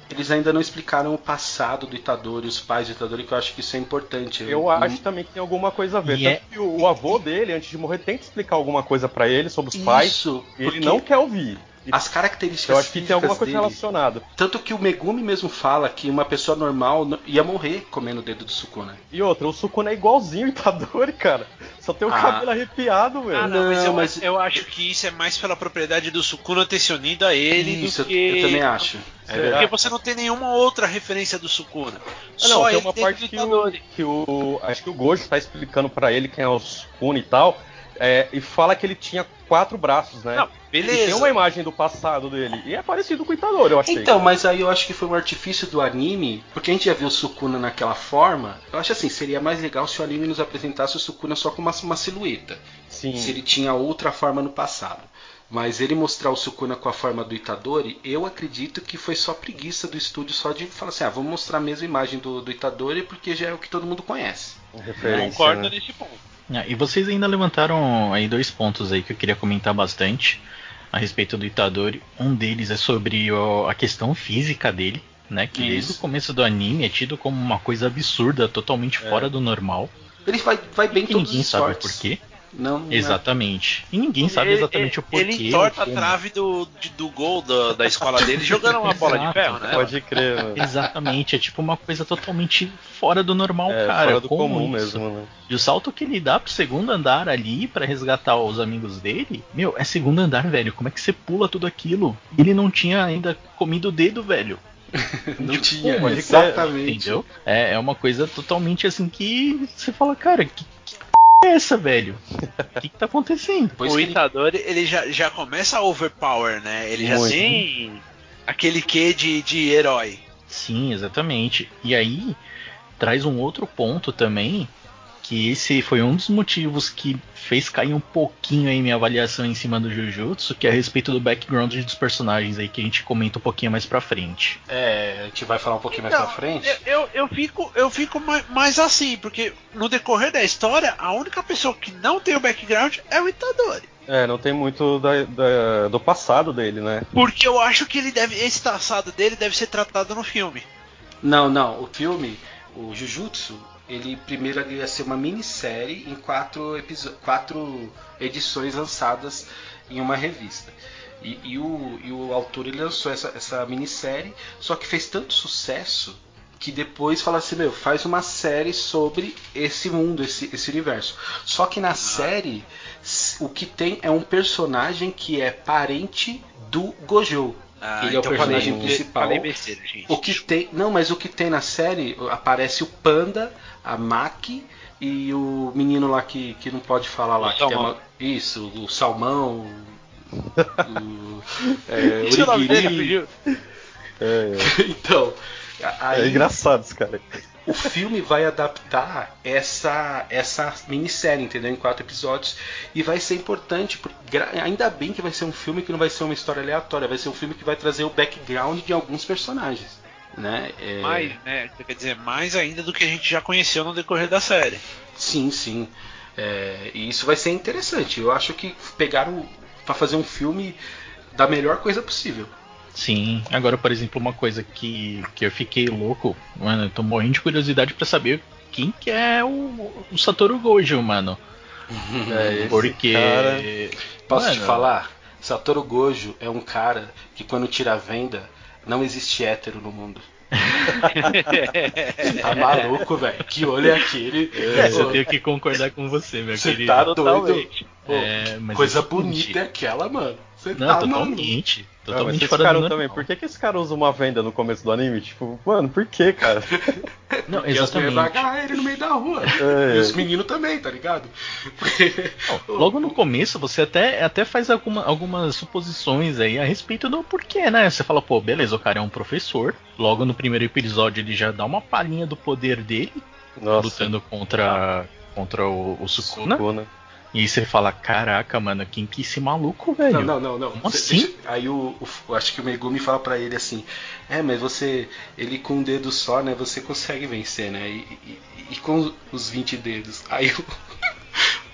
Eles ainda não explicaram o passado do Itadori, os pais do Itadori, que eu acho que isso é importante. Eu acho também que tem alguma coisa a ver. Tanto é- que o, o avô dele, antes de morrer, tem que explicar alguma coisa pra ele sobre os pais. Isso, E ele não quer ouvir. As características eu acho que tem alguma coisa dele, relacionada. Tanto que o Megumi mesmo fala que uma pessoa normal ia morrer comendo o dedo do Sukuna. E outra, o Sukuna é igualzinho o Itadori, cara. Só tem o Ah. cabelo arrepiado, velho. Ah, não, mas, eu, mas- eu acho que isso é mais pela propriedade do Sukuna ter se unido a ele isso, do eu- que. eu também acho. É. Porque você não tem nenhuma outra referência do Sukuna. Ah, Só não, tem ele uma parte que o, que o. Acho que o Gojo tá explicando pra ele quem é o Sukuna e tal. é, e fala que ele tinha quatro braços, né? Não, E beleza. tem uma imagem do passado dele. E é parecido com o Itadori, eu achei. Então, mas aí eu acho que foi um artifício do anime, porque a gente já viu o Sukuna naquela forma. Eu acho assim, seria mais legal se o anime nos apresentasse o Sukuna só com uma, uma silhueta. Sim. Se ele tinha outra forma no passado. Mas ele mostrar o Sukuna com a forma do Itadori, eu acredito que foi só preguiça do estúdio só de falar assim, ah, vamos mostrar a mesma imagem do, do Itadori porque já é o que todo mundo conhece. Referência, Concordo né? nesse ponto. Ah, e vocês ainda levantaram aí dois pontos aí que eu queria comentar bastante a respeito do Itadori. Um deles é sobre o- a questão física dele, né? Que desde o Isso. começo do anime é tido como uma coisa absurda, totalmente É. fora do normal. Ele vai, vai bem E todos ninguém os sabe por quê. Não, não é. Exatamente. E ninguém sabe Ele- exatamente o porquê. Ele entorta ou a trave do, de- do gol da, da escola dele jogando uma bola de Exato. ferro, né? Pode crer, mano. Exatamente, é tipo uma coisa totalmente fora do normal, É, cara. fora do Como comum isso? mesmo, né? E o salto que ele dá pro segundo andar ali pra resgatar os amigos dele, meu, é segundo andar, velho. Como é que você pula tudo aquilo? Ele não tinha ainda comido o dedo, velho. Não Tipo, tinha, exatamente. Entendeu? É, é uma coisa totalmente assim que você fala, cara, que é essa, velho? O que, que tá acontecendo? Depois o que ele- Itadori, ele já, já começa a overpower, né? Ele já Muito. tem aquele quê de, de herói. Sim, exatamente. E aí traz um outro ponto também, que esse foi um dos motivos que fez cair um pouquinho aí minha avaliação em cima do Jujutsu, que é a respeito do background dos personagens aí que a gente comenta um pouquinho mais pra frente. É, a gente vai falar um pouquinho mais Então, pra frente. Eu, eu, eu fico, eu fico mais, mais assim, porque no decorrer da história, a única pessoa que não tem o background é o Itadori. É, não tem muito da- da- do passado dele, né? Porque eu acho que ele deve. Esse traçado dele deve ser tratado no filme. Não, não. O filme, o Jujutsu, ele primeiro ele ia ser uma minissérie em quatro, quatro edições lançadas em uma revista. E, e o, e o autor ele lançou essa, essa minissérie, só que fez tanto sucesso que depois fala assim, meu, faz uma série sobre esse mundo, esse, esse universo. Só que na série, s- o que tem é um personagem que é parente do Gojo. Ah, Ele é o então personagem falei- principal. Falei besteira, gente. O que tem. Não, mas o que tem na série aparece o Panda, a Maki e o menino lá que, que não pode falar lá. O que tem Salmão. uma- isso, o Salmão. o, é, é o pediu. É, Então, aí é engraçado esse cara. O filme vai adaptar essa essa minissérie, entendeu? Em quatro episódios. E vai ser importante, porque ainda bem que vai ser um filme que não vai ser uma história aleatória, vai ser um filme que vai trazer o background de alguns personagens. Né? É, Mais, né? Quer dizer, mais ainda do que a gente já conheceu no decorrer da série. Sim, sim. É, e isso vai ser interessante. Eu acho que pegaram pra fazer um filme da melhor coisa possível. Sim, agora, por exemplo, uma coisa que, que eu fiquei louco, mano, eu tô morrendo de curiosidade pra saber quem que é o, o Satoru Gojo, mano. É, esse Porque. cara- Posso te mano, falar? Satoru Gojo é um cara que quando tira a venda, não existe hétero no mundo. Tá maluco, velho? Que olho é aquele? É, eu tenho que concordar com você, meu Você querido. tá doido? Pô, É, mas coisa é bonita é aquela, mano. Você Não, tá, mano. totalmente. Ah, mas Totalmente vocês fora do também. normal. Por que, que esse cara usa uma venda no começo do anime? Tipo, mano, por que, cara? Não, Porque exatamente. agarrar ele no meio da rua. É. E os meninos também, tá ligado? Não, Logo no começo, você até, até faz alguma- algumas suposições aí a respeito do porquê, né? Você fala, pô, beleza, o cara é um professor. Logo no primeiro episódio ele já dá uma palhinha do poder dele, Nossa. lutando contra, contra o, o Sukuna. Sukuna. E aí você fala, caraca, mano, quem que é esse maluco, velho? Não, não, não, não. Como assim? deixa- aí o, o- eu acho que o Megumi fala pra ele assim: É, mas você, ele com um dedo só, né? Você consegue vencer, né? E, e- e com os 20 dedos. Aí o,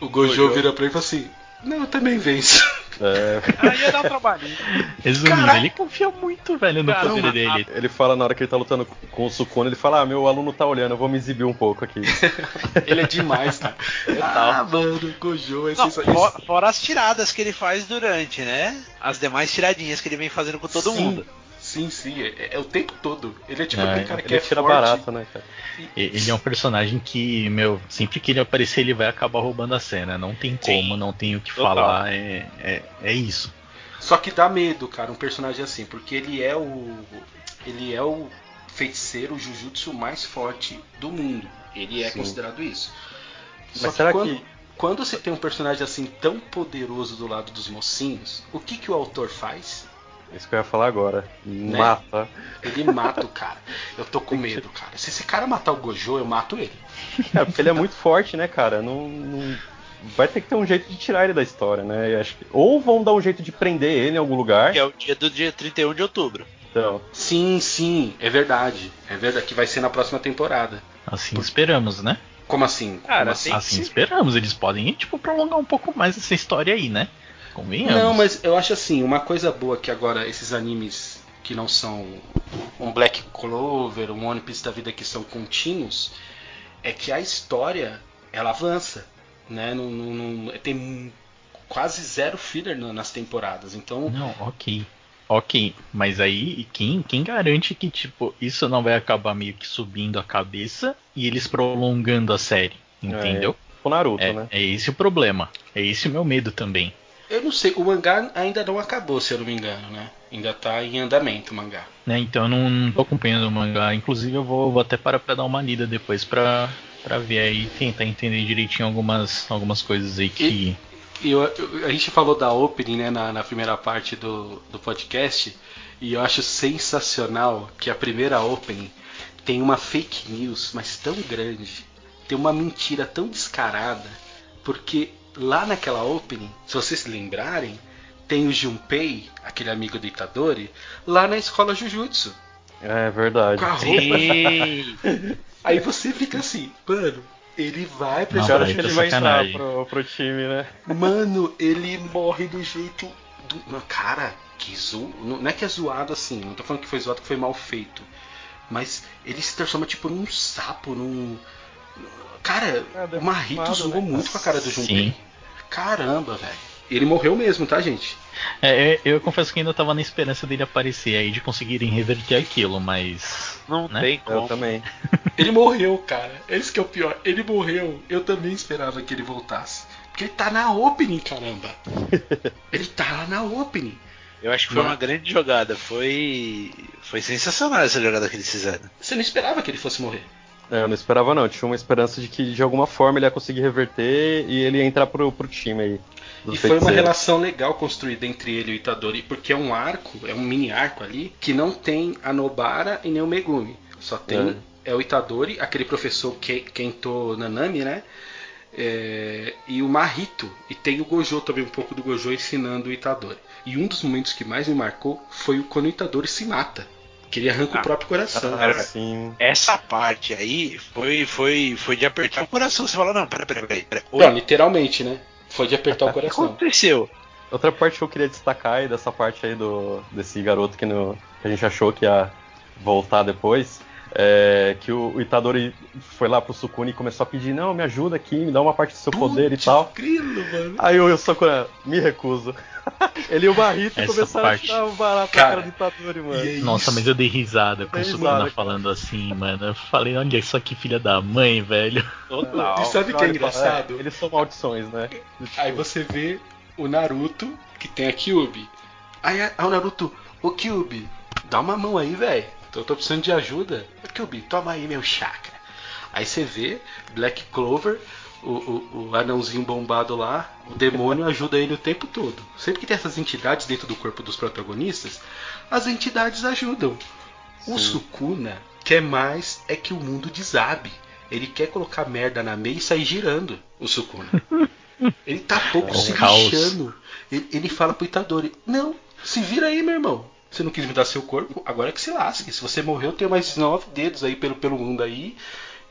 o Gojo, Gojo. vira pra ele e fala assim: Não, eu também venço. É, Aí ia dar um trabalhinho. Resumindo, ele confia muito, velho, no Caramba, poder dele. ele fala na hora que ele tá lutando com o Sukuna, ele fala, ah, meu aluno tá olhando, eu vou me exibir um pouco aqui. Ele é demais, cara. ah, mano, Gojo é Não, fora, fora as tiradas que ele faz durante, né? As demais tiradinhas que ele vem fazendo com todo Sim, mundo. Sim, sim, é, é o tempo todo. Ele é tipo É, aquele cara que é tira forte. barato, né, cara? Ele é um personagem que, meu, sempre que ele aparecer, ele vai acabar roubando a cena. Não tem como, Sim. não tem o que Total. falar. É, é, é isso. Só que dá medo, cara, um personagem assim, porque ele é o. Ele é o feiticeiro Jujutsu mais forte do mundo. Ele é Sim. considerado isso. Só Mas que será quando, que- quando você tem um personagem assim tão poderoso do lado dos mocinhos, o que, que o autor faz? Isso que eu ia falar agora. Né? Mata. Ele mata o cara. Eu tô com medo, cara. Se esse cara matar o Gojo, eu mato ele. É, porque ele é muito forte, né, cara? Não, não- Vai ter que ter um jeito de tirar ele da história, né? Acho que... Ou vão dar um jeito de prender ele em algum lugar. Que é o dia do dia 31 de outubro. Então, Sim, sim, é verdade. É verdade que vai ser na próxima temporada. Assim esperamos, né? Como assim? Cara, Como assim? Assim esperamos. Eles podem, tipo, prolongar um pouco mais essa história aí, né? Convenhamos. Não, mas eu acho assim, uma coisa boa que agora esses animes que não são um Black Clover, um One Piece da vida que são contínuos, é que a história ela avança, né? Não, não- não- tem quase zero filler na- nas temporadas, então Não, ok. Ok, mas aí quem, quem garante que, tipo, isso não vai acabar meio que subindo a cabeça e eles prolongando a série? Entendeu? o Naruto, É, né? é esse o problema. É esse o meu medo também. Eu não sei, o mangá ainda não acabou, se eu não me engano, né? Ainda tá em andamento o mangá. Né, então eu não, não tô acompanhando o mangá. Inclusive eu vou, vou até parar pra dar uma lida depois pra, pra ver aí, tentar entender direitinho algumas, algumas coisas aí que. E eu- eu- a gente falou da opening né, na, na primeira parte do, do podcast, e eu acho sensacional que a primeira opening tem uma fake news, mas tão grande, tem uma mentira tão descarada, porque lá naquela opening, se vocês se lembrarem, tem o Junpei, aquele amigo do Itadori, lá na escola Jujutsu, É verdade. com a roupa. Aí você fica assim, mano, ele vai pra escola acho que tá ele vai pro, pro time, né? Mano, ele morre do jeito. Do... Cara, que zo... Não é que é zoado assim, não tô falando que foi zoado, que foi mal feito. Mas ele se transforma tipo num sapo, num. Cara, É, o Marrito defumado, zoou né? muito com a cara do Junpei. Sim. Caramba, velho. Ele morreu mesmo, tá, gente? É, eu, eu confesso que ainda tava na esperança dele aparecer aí de conseguirem reverter aquilo, mas. Não Né? tem Eu como. também. Ele morreu, cara. Esse que é o pior. Ele morreu. Eu também esperava que ele voltasse. Porque ele tá na opening, caramba. Ele tá lá na opening. Eu acho que foi Mas- uma grande jogada. Foi. Foi sensacional essa jogada que eles fizeram. Você não esperava que ele fosse morrer. É, eu não esperava não, tinha uma esperança de que de alguma forma ele ia conseguir reverter e ele ia entrar pro, pro time aí. E foi uma relação legal construída entre ele e o Itadori, porque é um arco, é um mini arco ali, que não tem a Nobara e nem o Megumi. Só tem é, o Itadori, aquele professor Ke- Kento Nanami, né? É, e o Mahito. E tem o Gojo também, um pouco do Gojo ensinando o Itadori. E um dos momentos que mais me marcou foi o- quando o Itadori se mata. Que ele arranca Ah, o próprio coração. Ah, sim. Essa parte aí foi, foi, foi de apertar o coração. Você fala, não, pera, pera, pera. pera. Não, literalmente, né? Foi de apertar o O que coração. aconteceu? Outra parte que eu queria destacar aí dessa parte aí do desse garoto que, no, que a gente achou que ia voltar depois, é que o, Itadori foi lá pro Sukuna e começou a pedir, não, me ajuda aqui, me dá uma parte do seu poder e Putz, tal. grilo, mano. Aí o Sukuna, me recuso. Ele e o Barrito Essa começaram parte. a achar barato Cara, na cara do Itadori, mano. aí- Nossa, Isso. mas eu dei risada com Dei o Sukuna risada, cara. falando assim, mano. Eu falei, olha só que filha da mãe, velho. Total. E sabe o que é engraçado? É, eles são maldições, né? Aí você vê o Naruto, que tem a Kyubi. Aí, aí o Naruto, ô Kyubi, dá uma mão aí, velho. Eu tô precisando de ajuda. Kyubi, toma aí meu chakra. Aí você vê Black Clover, o, o, o anãozinho bombado lá, o demônio ajuda ele o tempo todo. Sempre que tem essas entidades dentro do corpo dos protagonistas, as entidades ajudam. O Sukuna quer mais é que o mundo desabe. Ele quer colocar merda na meia e sair girando, o Sukuna. Ele tá pouco É um se caos. lixando. Ele, ele fala pro Itadori: Não, se vira aí, meu irmão. Você não quis me dar seu corpo, agora que se lasque. Se você morreu, eu tenho mais nove dedos aí pelo, pelo mundo aí.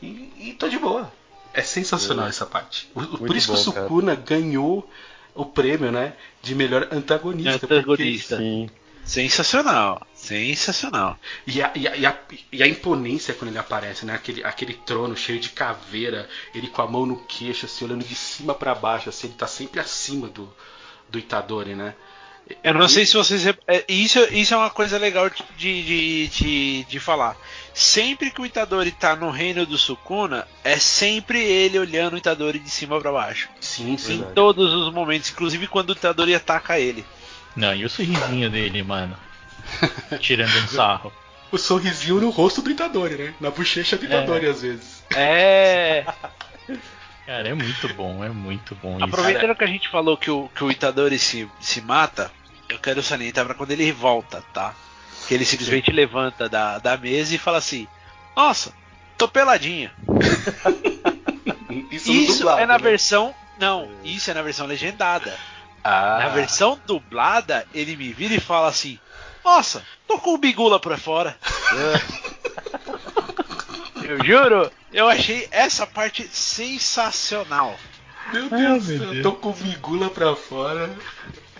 E, e tô de boa. É sensacional essa parte. O- por isso que o bom, cara. Sukuna ganhou o prêmio, né? De melhor antagonista. Antagonista. Sim. Sensacional. Sensacional. E a, e, a, e, a, e a imponência quando ele aparece, né? Aquele, aquele trono cheio de caveira, ele com a mão no queixo, assim, olhando de cima pra baixo, assim, ele tá sempre acima do, do Itadori, né? Eu não sei se vocês. é, Isso, isso é uma coisa legal de, de, de, de falar. Sempre que o Itadori tá no reino do Sukuna, é sempre ele olhando o Itadori de cima pra baixo. Sim, sim. Em todos os momentos, inclusive quando o Itadori ataca ele. Não, e o sorrisinho dele, mano. Tirando um sarro. O sorrisinho no rosto do Itadori, né? Na bochecha do Itadori, às vezes. É. Cara, é muito bom, é muito bom isso. Aproveitando que a gente falou que o, que o Itadori se, se mata, eu quero salientar pra quando ele volta, tá? Que ele simplesmente levanta da, da mesa e fala assim: Nossa, tô peladinha. Isso, Isso dublado, é na né? versão. Não, isso é na versão legendada. Ah, Na versão dublada, ele me vira e fala assim: Nossa, tô com o bigula pra fora. eu juro, eu achei essa parte sensacional. Meu Ah, Deus meu do céu, Deus. tô com bigula pra fora.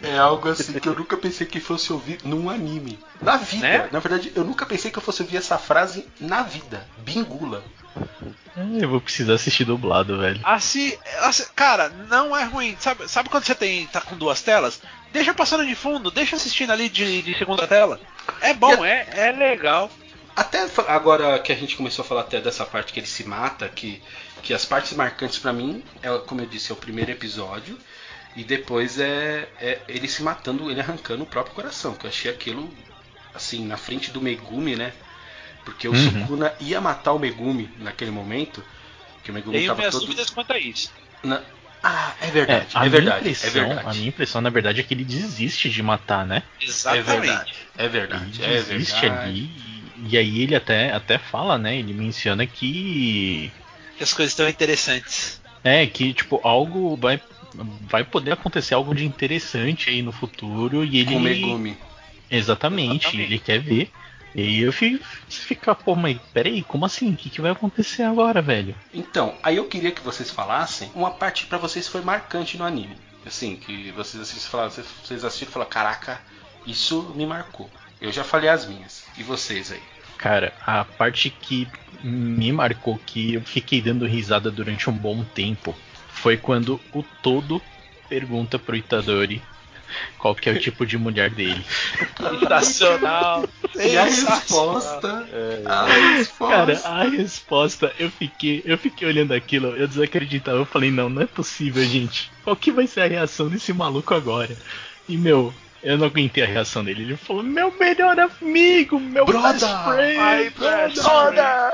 É algo assim que eu nunca pensei que fosse ouvir num anime. Na vida. Né? Na verdade, eu nunca pensei que eu fosse ouvir essa frase na vida. Bingula. É, eu vou precisar assistir dublado, velho. Assim, assim, cara, não é ruim. Sabe, sabe quando você tem tá com duas telas? Deixa passando de fundo, deixa assistindo ali de, de segunda tela. É bom, é, é legal. Até agora que a gente começou a falar até dessa parte que ele se mata, que, que as partes marcantes pra mim, é, como eu disse, é o primeiro episódio. E depois é, é ele se matando, ele arrancando o próprio coração. Que eu achei aquilo, assim, na frente do Megumi, né? Porque o Uhum. Sukuna ia matar o Megumi naquele momento. Que o Megumi Tenho tava minhas todo. dúvidas quanto a isso. na- Ah, é É, verdade, a, é, minha verdade, impressão, é verdade. a minha impressão, na verdade, é que ele desiste de matar, né? É Exatamente. verdade, é verdade, Ele é desiste verdade. ali. E, aí ele até, até fala, né? Ele menciona que. Que as coisas estão interessantes. É, que tipo, algo vai. Vai poder acontecer algo de interessante aí no futuro e ele. Com o Megumi. Exatamente, Exatamente. ele quer ver. E aí eu fico, ficar, pô, mas peraí, como assim? O que, que vai acontecer agora, velho? Então, aí eu queria que vocês falassem uma parte que pra vocês foi marcante no anime. Assim, que vocês assistiram, falaram, vocês, vocês assistiram e falaram, caraca, isso me marcou. Eu já falei as minhas. E vocês aí? Cara, a parte que me marcou, que eu fiquei dando risada durante um bom tempo, foi quando o Todo pergunta pro Itadori qual que é o tipo de mulher dele. Sensacional. E a resposta. É, A resposta. Cara, a resposta, eu fiquei, eu fiquei olhando aquilo, eu desacreditava, eu falei, não, não é possível, gente. Qual que vai ser a reação desse maluco agora? E meu, Eu não aguentei a reação dele. Ele falou: Meu melhor amigo, meu Brother! best friend, Ai, best brother!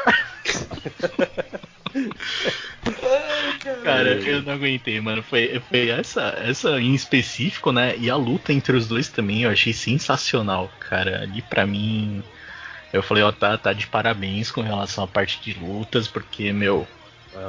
Cara, eu não aguentei, mano. Foi, foi essa, essa em específico, né? E a luta entre os dois também eu achei sensacional, cara. Ali pra mim, eu falei, ó, tá, tá de parabéns com relação à parte de lutas, porque, meu,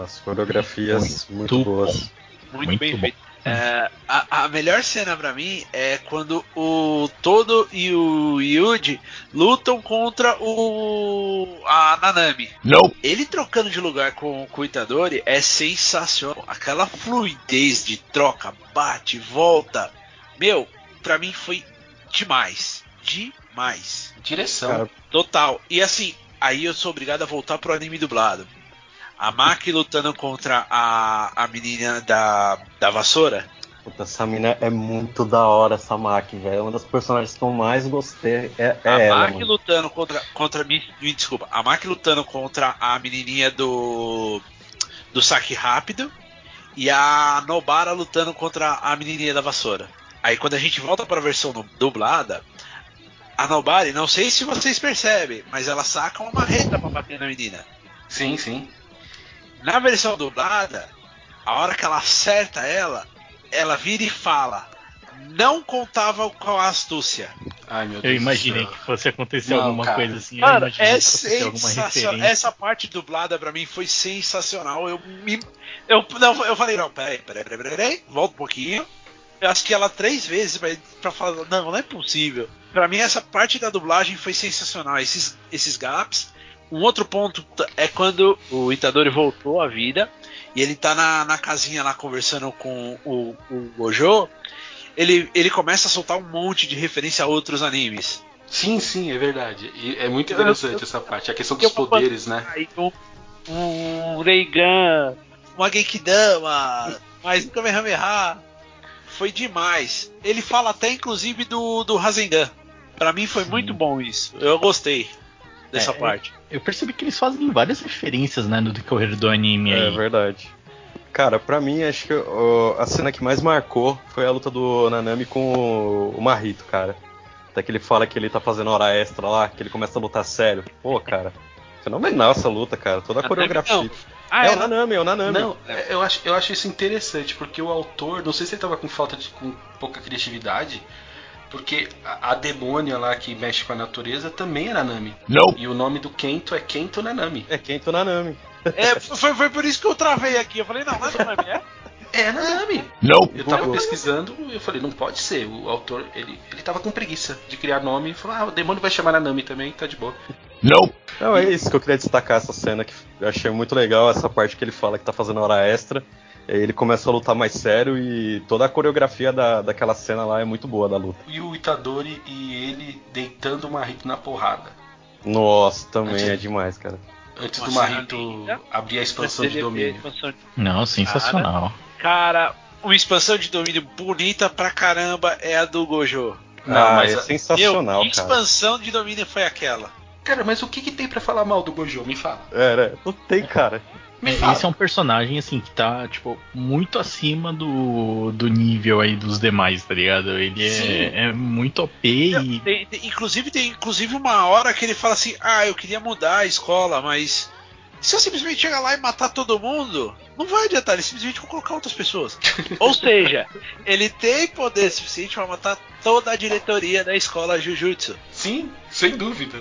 As coreografias muito, Muito boas. Muito, Muito bem bom. feito. É, a, a melhor cena pra mim é quando o Todo e o Yuji lutam contra o a Nanami. não! Ele trocando de lugar com, com o Itadori é sensacional. Aquela fluidez de troca, bate, volta. Meu, pra mim foi demais. Demais. Direção. Cara, Total. E assim, aí eu sou obrigado a voltar pro anime dublado. A Maki lutando contra a, a menina da, da vassoura. Puta, essa mina é muito da hora, essa Maki, velho. É uma das personagens que eu mais gostei. É, é a ela, Maki mano. lutando contra. contra me, me desculpa. A Maki lutando contra a menininha do. do saque rápido. E a Nobara lutando contra a menininha da vassoura. Aí quando a gente volta pra versão du- dublada. A Nobara, não sei se vocês percebem, mas ela saca uma marreta pra bater na menina. Sim, sim. Na versão dublada, a hora que ela acerta ela, ela vira e fala: Não contava com a astúcia. Ai, meu Deus Eu imaginei que fosse acontecer Não, alguma cara. coisa assim. imaginei é que sensacional. Essa parte dublada pra mim foi sensacional. Eu me. Eu, não, eu falei, não, peraí, peraí, peraí, peraí, peraí, volta um pouquinho. Eu assisti ela três vezes pra, pra falar, não, não é possível. Pra mim, essa parte da dublagem foi sensacional. Esses, esses gaps. Um outro ponto é quando o Itadori voltou à vida e ele tá na, na casinha lá conversando com o, o Gojo. Ele, ele começa a soltar um monte de referência a outros animes. Sim, sim, é verdade. E é muito Eu- interessante eu- essa parte. A questão eu dos poderes, né? Um, um Reigan, uma Genkidama, mais um Kamehameha. Foi demais. Ele fala até inclusive do, do Rasengan. Pra mim foi Sim. muito bom isso. Eu gostei dessa É, parte. Eu percebi que eles fazem várias referências, né, no decorrer do anime É aí. verdade. Cara, pra mim, acho que ó, a cena que mais marcou foi a luta do Nanami com o, o Marrito, cara. Até que ele fala que ele tá fazendo hora extra lá, que ele começa a lutar sério. Pô, cara, fenomenal essa luta, cara. Toda a coreografia. não. Ah, é, é, o Nanami, é o Nanami. Não, é, eu acho, eu acho isso interessante, porque o autor, não sei se ele tava com falta de com pouca criatividade, porque a, a demônia lá que mexe com a natureza também é Nanami. Não! E o nome do Kento é Kento Nanami. É Kento Nanami. É, foi, foi por isso que eu travei aqui. Eu falei, não, não é Nanami, é? É Nanami. Não! Eu tava pesquisando e eu falei, não pode ser. O autor, ele, ele tava com preguiça de criar nome e falou, ah, o demônio vai chamar Nanami também, tá de boa. Não! Não, é isso que eu queria destacar essa cena que eu achei muito legal, essa parte que ele fala que tá fazendo hora extra. Ele começa a lutar mais sério e toda a coreografia da, daquela cena lá é muito boa da luta. E o Itadori e ele deitando o Marrito na porrada. Nossa, também Antes- é demais, cara. Antes do Marrito linda. abrir a expansão de domínio. expansão de- Não, sensacional. Cara, uma expansão de domínio bonita pra caramba é a do Gojo. Não, ah, mas é a- sensacional, Meu, que cara. expansão de domínio foi aquela? Cara, mas o que, que tem pra falar mal do Gojo? Me fala. É, né? Não tem, cara. É. Esse é um personagem, assim, que tá, tipo, muito acima do, do nível aí dos demais, tá ligado? Ele é, é muito OP e. Inclusive, tem inclusive uma hora que ele fala assim: Ah, eu queria mudar a escola, mas se eu simplesmente chegar lá e matar todo mundo, não vai adiantar, ele simplesmente vai colocar outras pessoas. Ou seja, ele tem poder suficiente para matar toda a diretoria da escola Jujutsu. Sim, sem dúvida.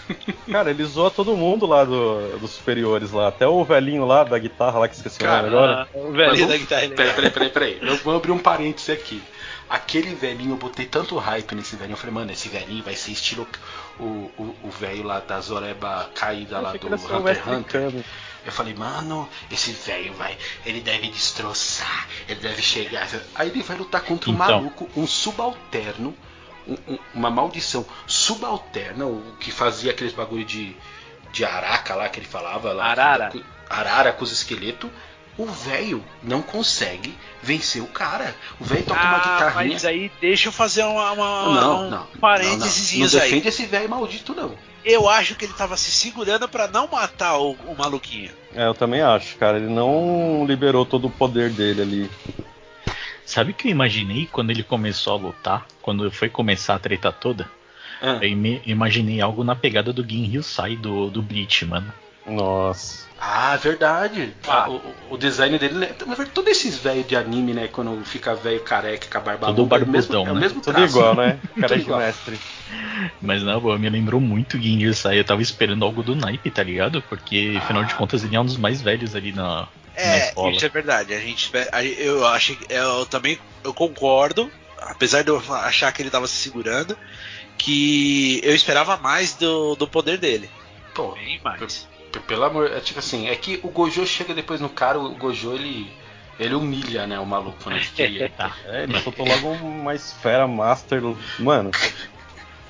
Cara, ele zoa todo mundo lá do- dos superiores lá. Até o velhinho lá da guitarra lá que esqueci nome Cara, agora. Ah, o velhinho vamos- da guitarra. Peraí, peraí, peraí, peraí. Eu vou abrir um parêntese aqui. Aquele velhinho, eu botei tanto hype nesse velhinho. Eu falei, mano, esse velhinho vai ser estilo o velho lá da Zoreba caída lá do Hunter Hunter. Eu falei, mano, esse velho vai. Ele deve destroçar. Ele deve chegar. Aí ele vai lutar contra um Então. maluco, um subalterno. um- um- uma maldição subalterna, o que fazia aqueles bagulho de, de araca lá que ele falava lá. Arara. arara com os esqueletos. O velho não consegue vencer o cara. O velho toca uma Ah, guitarrinha. mas aí deixa eu fazer uma, uma, Não, um não. parênteses não, não. Não aí. defende esse velho maldito, não. Eu acho que ele tava se segurando pra não matar o, o maluquinho. É, eu também acho, cara. Ele não liberou todo o poder dele ali. Sabe o que eu imaginei quando ele começou a lutar? Quando foi começar a treta toda? Ah, Eu imaginei algo na pegada do Gin Hyusai do, do Bleach, mano. Nossa. Ah, verdade. Ah. Ah, o, o design dele. né? Na todos esses velhos de anime, né? Quando fica velho careca com a barba Tudo longa, é o mesmo, barbudão, é o né? mesmo Tudo traço. igual, né? Cara Tudo de igual. mestre. Mas na boa, me lembrou muito o Gin Hyusai. Eu tava esperando algo do naipe, tá ligado? Porque, afinal de contas, ele é um dos mais velhos ali na, na É, escola. isso é verdade. A gente, eu que- eu também, eu concordo, apesar de eu achar que ele tava se segurando, que eu esperava mais do, do poder dele. Pô, Bem mais. Pelo amor. É tipo assim, é que o Gojo chega depois no cara, o Gojo ele. Ele humilha, né, o maluco, né? que. Tá. É, ele soltou logo uma esfera master. Mano,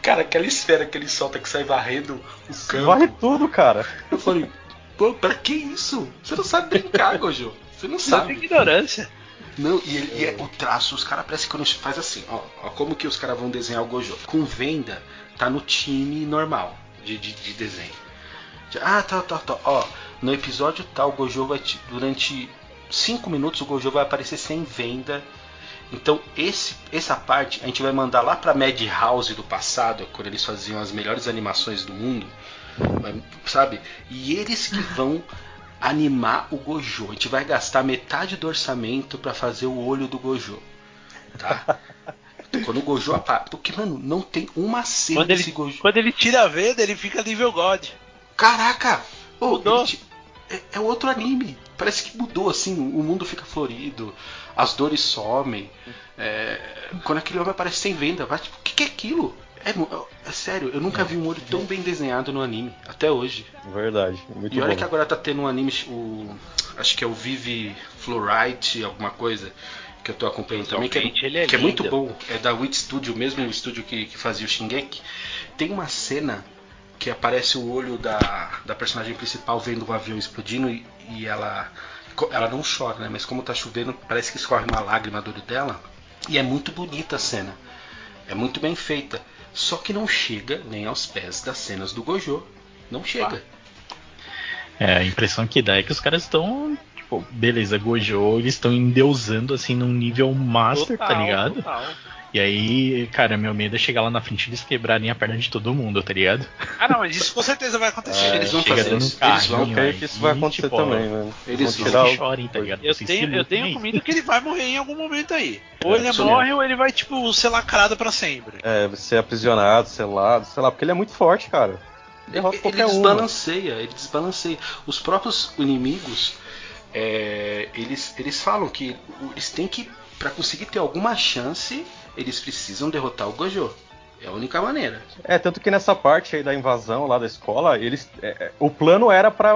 Cara, aquela esfera que ele solta que sai varrendo o campo. varre tudo, cara. Eu falei, pô, pra que isso? Você não sabe brincar, Gojo. Você não sabe. ignorância. Não, e, ele- e é o traço, os caras parecem que quando faz assim, ó, ó, como que os caras vão desenhar o Gojo? Com venda, tá no time normal de, de, de desenho. Ah, tá, tá, tá. Ó, no episódio tal, o Gojo vai te- durante 5 minutos o Gojo vai aparecer sem venda. Então esse, essa parte a gente vai mandar lá pra Madhouse do passado, quando eles faziam as melhores animações do mundo, sabe? E eles que vão animar o Gojo. A gente vai gastar metade do orçamento pra fazer o olho do Gojo, tá? Quando o Gojo aparece, porque mano, não tem uma cena Quando ele, desse Gojo. quando ele tira a venda, ele fica nível God. Caraca! Ô, Mudou. É, é outro anime. Parece que mudou, assim, o mundo fica florido, as dores somem. é, quando aquele homem aparece sem venda, vai tipo, o que, que é aquilo? É, é sério, eu nunca vi um olho tão bem desenhado no anime, até hoje. Verdade. Muito e olha bom. que agora tá tendo um anime, o, acho que é o Vive Fluorite, alguma coisa, que eu tô acompanhando também, que, é, ele é que é muito bom. É da Wit Studio, o mesmo estúdio que, que fazia o Shingeki. Tem uma cena que aparece o olho da, da personagem principal vendo o avião explodindo e, e ela ela não chora, né? Mas como tá chovendo, parece que escorre uma lágrima do olho dela. E é muito bonita a cena. É muito bem feita. Só que não chega nem aos pés das cenas do Gojo. Não chega. É, a impressão que dá é que os caras estão. Tipo, beleza, Gojo, eles estão endeusando assim num nível master, tá ligado? total. E aí, cara, meu medo é chegar lá na frente e eles quebrarem a perna de todo mundo, tá ligado? Ah, não, mas isso com certeza vai acontecer. É, eles vão fazer isso. um Eles vão. carrinho, creio que isso vai acontecer tipo, também, mano. eles vão tirar o... chorem, tá ligado? Eu Vocês tenho, eu tenho comigo que ele vai morrer em algum momento aí. Ou É, ele morre ou ele vai, tipo, ser lacrado pra sempre. É, ser aprisionado, selado, sei lá, porque ele é muito forte, cara. Derrota Ele qualquer um. desbalanceia, ele desbalanceia. Os próprios inimigos, é, eles, eles falam que eles têm que, para conseguir ter alguma chance, eles precisam derrotar o Gojo. É a única maneira. É, tanto que nessa parte aí da invasão lá da escola, eles. é, é, o plano era pra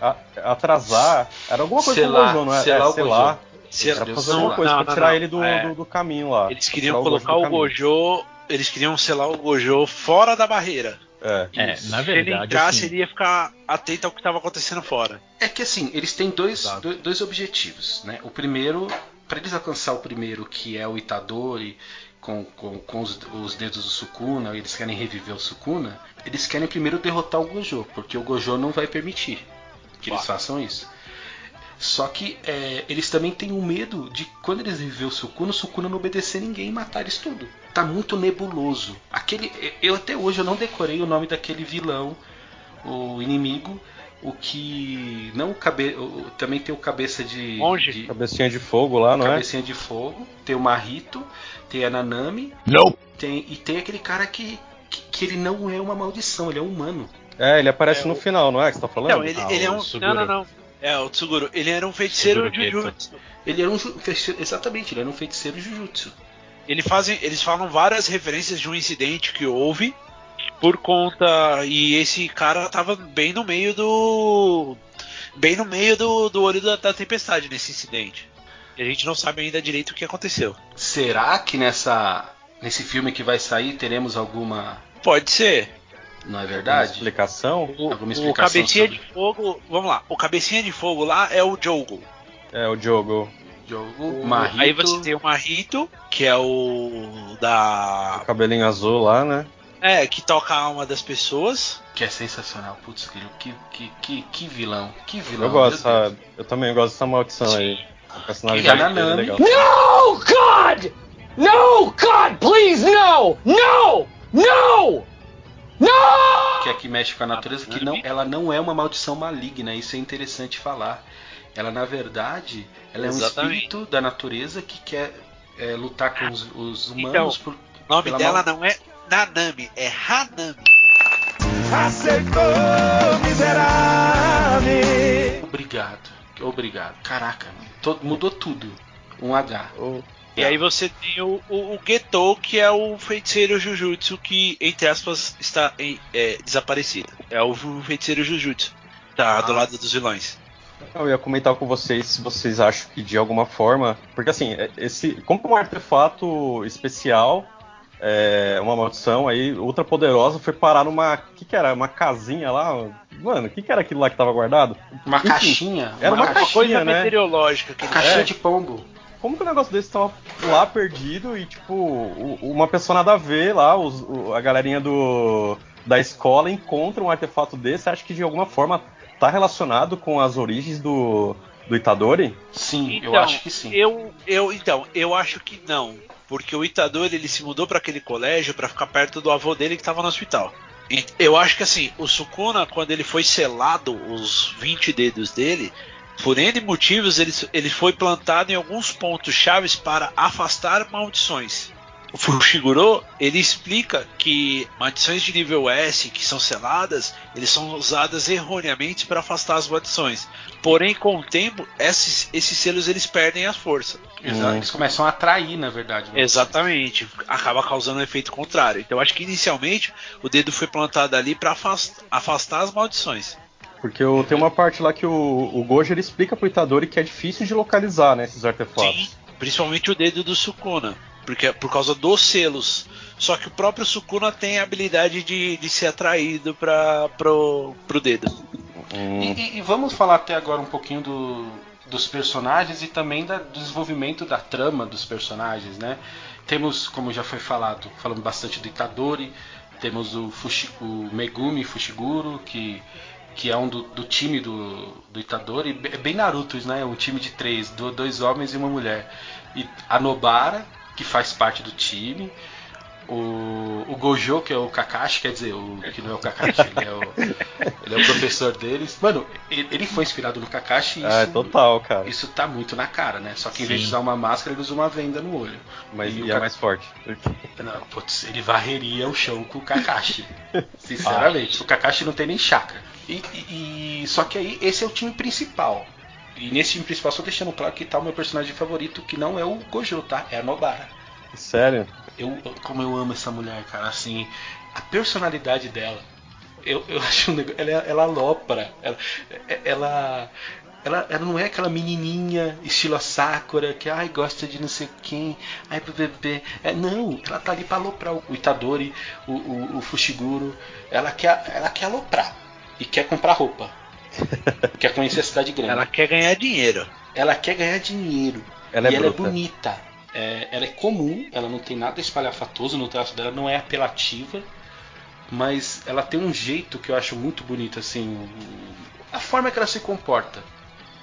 a- atrasar. Era alguma coisa com o Selar- Gojo, não é? selar é, o selar. Gojo. Se Era Deus fazer sei alguma lá. coisa Não, pra não, tirar não. ele do, É. do, do caminho lá. Eles Pra queriam colocar o caminho. Gojo. Eles queriam selar o Gojo fora da barreira. É. É, na Se ele verdade, entrasse, assim, ele ia ficar atento ao que estava acontecendo fora. É que assim, eles têm dois, dois, dois objetivos, né? O primeiro, para eles alcançar o primeiro, que é o Itadori, com, com, com os, os dedos do Sukuna, eles querem reviver o Sukuna, eles querem primeiro derrotar o Gojo, porque o Gojo não vai permitir que eles façam isso. Só que é, eles também têm um medo de quando eles reviver o Sukuna, o Sukuna não obedecer ninguém e matar eles tudo. Tá muito nebuloso. Aquele, eu até hoje eu não decorei o nome daquele vilão, o inimigo, o que não o cabe, o- também tem o cabeça de, Monge. de Cabecinha de fogo lá, não é? cabecinha de fogo, tem o Marito, tem a Nanami, Não! tem e tem aquele cara que, que que ele não é uma maldição, ele é humano. É, ele aparece É, no o- final, não é? Que você tá falando? Não, ele, Ah, ele é o um. Não, não, não. É, o Tsuguro. Ele era um feiticeiro. Jujutsu. Ele era um exatamente, ele era um feiticeiro Jujutsu. Ele fazem, eles falam várias referências de um incidente que houve por conta e esse cara tava bem no meio do bem no meio do, do olho da, da tempestade nesse incidente. E a gente não sabe ainda direito o que aconteceu. Será que nessa nesse filme que vai sair teremos alguma, Pode ser. Não é verdade? explicação? O, Alguma o explicação cabecinha sobre- de fogo, vamos lá. O cabecinha de fogo lá é o Jogo. É, o Diogo. Jogo, O- Aí você tem o Marito, que é o da O cabelinho azul lá, né? é que toca a alma das pessoas. que é sensacional. Putz, que, que, que, que, vilão, que vilão. Eu gosto dessa, Eu também gosto dessa maldição aí. A personalidade Que é Nanami. legal. No, God! No, God, please, no! No! No! No! que é que mexe com a natureza, que não, ela não é uma maldição maligna, isso é interessante falar. Ela, na verdade, ela é um Exatamente. espírito da natureza que quer é, lutar com os, os Então, humanos por. O nome dela mal- não é Nanami, é Hanami. Obrigado, obrigado. Caraca, mudou tudo. Um H. E aí você tem o, o, o Getou, que é o feiticeiro Jujutsu que, entre aspas, está em- é, desaparecido. É o feiticeiro Jujutsu. Tá do Ah. lado dos vilões. Eu ia comentar com vocês se vocês acham que de alguma forma. Porque assim, é- esse. Como um artefato especial, é, uma maldição aí, ultra poderosa, foi parar numa. O que, que era? Uma casinha lá? Mano, o que, que era aquilo lá que tava guardado? Uma Enfim, caixinha. era uma caixinha, coisa, né? meteorológica que uma caixinha É. de pombo. Como que um negócio desse tava lá perdido e, tipo, o- uma pessoa nada a ver lá, os- o- a galerinha do, da escola encontra um artefato desse, acha que de alguma forma tá relacionado com as origens do, do Itadori? Sim, eu Então, acho que sim. Eu, eu, então, eu acho que não. Porque o Itadori ele se mudou para aquele colégio para ficar perto do avô dele que estava no hospital. E eu acho que assim, o Sukuna, quando ele foi selado os 20 dedos dele, por N motivos, ele, ele foi plantado em alguns pontos chaves para afastar maldições. O Fushiguro, ele explica que maldições de nível S que são seladas, eles são usadas erroneamente para afastar as maldições. Porém, com o tempo, esses, esses selos eles perdem a força. Exa- Hum. Eles começam a atrair, na verdade. né? Exatamente, acaba causando um efeito contrário. Então, acho que inicialmente o dedo foi plantado ali para afastar as maldições. Porque eu, tem uma parte lá que o, o Gojo ele explica pro Itadori que é difícil de localizar, né, esses artefatos. Sim, principalmente o dedo do Sukuna, porque por causa dos selos. Só que o próprio Sukuna tem a habilidade de, de ser atraído para pro, pro dedo. Hum, E, e- e vamos falar até agora um pouquinho do- dos personagens e também da- do desenvolvimento da trama dos personagens, né? Temos, como já foi falado, falando bastante do Itadori, temos o, Fushi- o Megumi Fushiguro, que, que é um do, do time do, do Itadori, be- é bem Naruto, né? Um time de três, do- dois homens e uma mulher. E a Nobara, que faz parte do time. O, o Gojo, que é o Kakashi, quer dizer, o que não é o Kakashi, ele é o, ele é o professor deles. Mano, ele, foi inspirado no Kakashi e isso, ah, é total, cara. isso tá muito na cara, né? Só que em vez de Sim. usar uma máscara, ele usa uma venda no olho. Mas E o e é Ka- mais forte. Não, putz, ele varreria o chão com o Kakashi. Sinceramente, o Kakashi não tem nem chakra. E, e- só que aí esse é o time principal. E nesse time principal, só deixando claro que tá o meu personagem favorito, que não é o Gojo, tá? É a Nobara. Sério? Eu, eu- como eu amo essa mulher, cara, assim, a personalidade dela, eu, eu acho um negócio, ela, ela alopra, ela, ela, ela, ela não é aquela menininha estilo a Sakura que, ai, gosta de não sei quem, ai, pro bebê, é, não, ela tá ali pra aloprar o Itadori, o, o, o Fushiguro, ela quer, ela quer aloprar e quer comprar roupa, quer conhecer a cidade grande. Ela quer ganhar dinheiro. Ela quer ganhar dinheiro. Ela é e ela é bruta. bonita. É, ela é comum, ela não tem nada espalhafatoso no traço dela, não é apelativa, mas ela tem um jeito que eu acho muito bonito, assim, a forma que ela se comporta.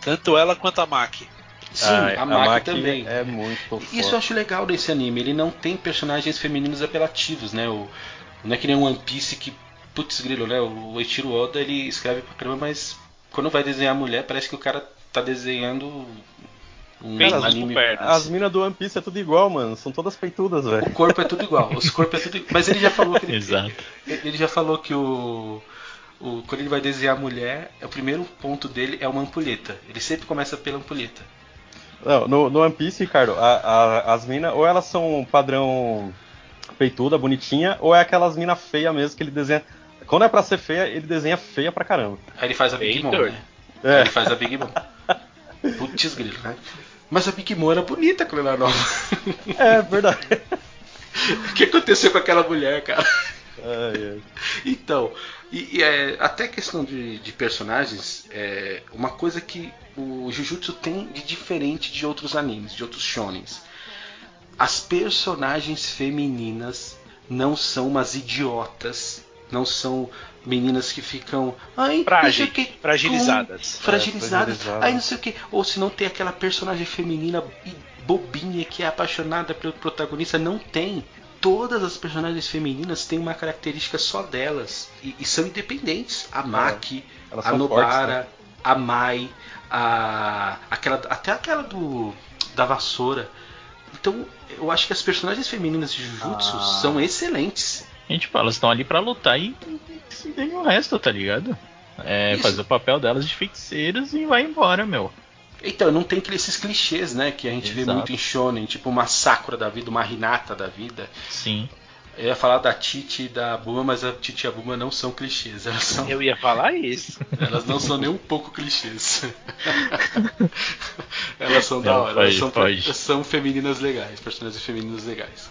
Tanto ela quanto a Maki. Sim, Ah, a Maki Maki também. É muito Isso eu acho legal desse anime, ele não tem personagens femininos apelativos, né? O, não é que nem um One Piece que, putz grilo, né? O Eiichiro Oda ele escreve pra caramba, mas quando vai desenhar a mulher, parece que o cara tá desenhando um Peitos anime. pernas. As minas do One Piece é tudo igual, mano. São todas peitudas, velho. O corpo é tudo igual. Os corpos é tudo igual. Mas ele já falou que ele, Exato. ele já falou que o, o quando ele vai desenhar a mulher, o primeiro ponto dele é uma ampulheta. Ele sempre começa pela ampulheta. Não, no, no One Piece, Ricardo, a- a- as minas, ou elas são padrão peituda, bonitinha, ou é aquelas minas feias mesmo que ele desenha. Quando é pra ser feia, ele desenha feia pra caramba. Aí ele faz a Big Mom, né? Aí É, ele faz a Big Mom. Putz grilo, né? Mas a Big Mom era bonita quando ela era nova. é verdade. o que aconteceu com aquela mulher, cara? Ai, ai. Então, e, e, é, até questão de, de personagens, é, uma coisa que o Jujutsu tem de diferente de outros animes, de outros shonens. As personagens femininas não são umas idiotas não são meninas que ficam ai, o que, fragilizadas. com- fragilizadas, É, fragilizadas. ai não sei o que, ou se não tem aquela personagem feminina bobinha que é apaixonada pelo protagonista, não tem. Todas as personagens femininas têm uma característica só delas e, e são independentes. A Maki, elas a Nobara, fortes, né? a Mai, a aquela até aquela do da vassoura. Então, eu acho que as personagens femininas de Jujutsu Ah. são excelentes. A gente fala, elas estão ali pra lutar e, se dê o resto, tá ligado? É, Isso. fazer o papel delas de feiticeiras e vai embora, meu. Então, não tem esses clichês, né, que a gente vê Exato. muito em shonen, tipo uma Sakura da vida, uma Hinata da vida. Sim. Eu ia falar da Titi e da Buma, mas a Titi e a Buma não são clichês, elas são Eu ia falar isso. Elas não são nem um pouco clichês. elas são da Não, hora, pode, elas são, pode. são femininas legais, personagens femininos legais.